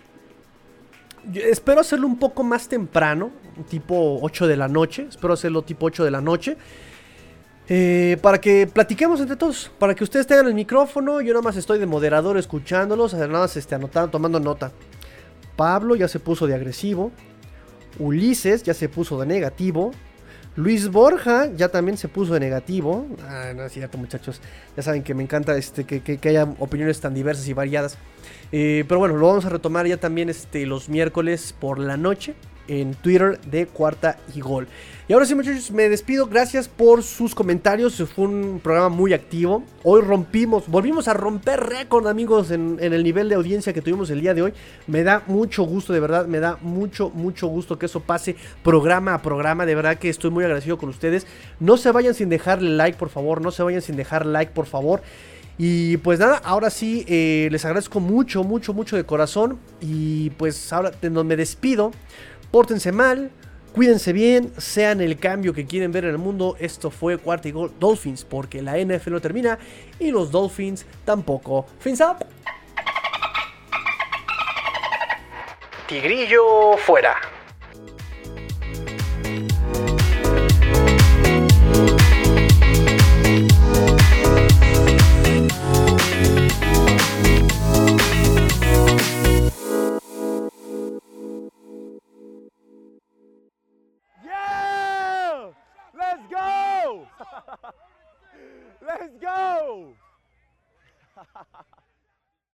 espero hacerlo un poco más temprano, tipo 8 de la noche. Espero hacerlo tipo 8 de la noche. Eh, para que platiquemos entre todos, para que ustedes tengan el micrófono, yo nada más estoy de moderador escuchándolos, nada más este, anotando, tomando nota. Pablo ya se puso de agresivo, Ulises ya se puso de negativo, Luis Borja ya también se puso de negativo. Ah, no es muchachos. Ya saben que me encanta este, que, haya opiniones tan diversas y variadas. Eh, pero bueno, lo vamos a retomar ya también este, los miércoles por la noche en Twitter de Cuarta y Gol. Y ahora sí, muchachos, me despido. Gracias por sus comentarios. Fue un programa muy activo. Hoy rompimos, volvimos a romper récord, amigos, en, el nivel de audiencia que tuvimos el día de hoy. Me da mucho gusto, de verdad. Me da mucho, mucho gusto que eso pase programa a programa. De verdad que estoy muy agradecido con ustedes. No se vayan sin dejarle like, por favor. No se vayan sin dejar like, por favor. Y pues nada, ahora sí, eh, les agradezco mucho, mucho, mucho de corazón. Y pues ahora me despido. Pórtense mal, cuídense bien, sean el cambio que quieren ver en el mundo. Esto fue Cuarta y Gol Dolphins, porque la NFL no termina y los Dolphins tampoco. Fins up. Tigrillo fuera. [laughs] Let's go! [laughs]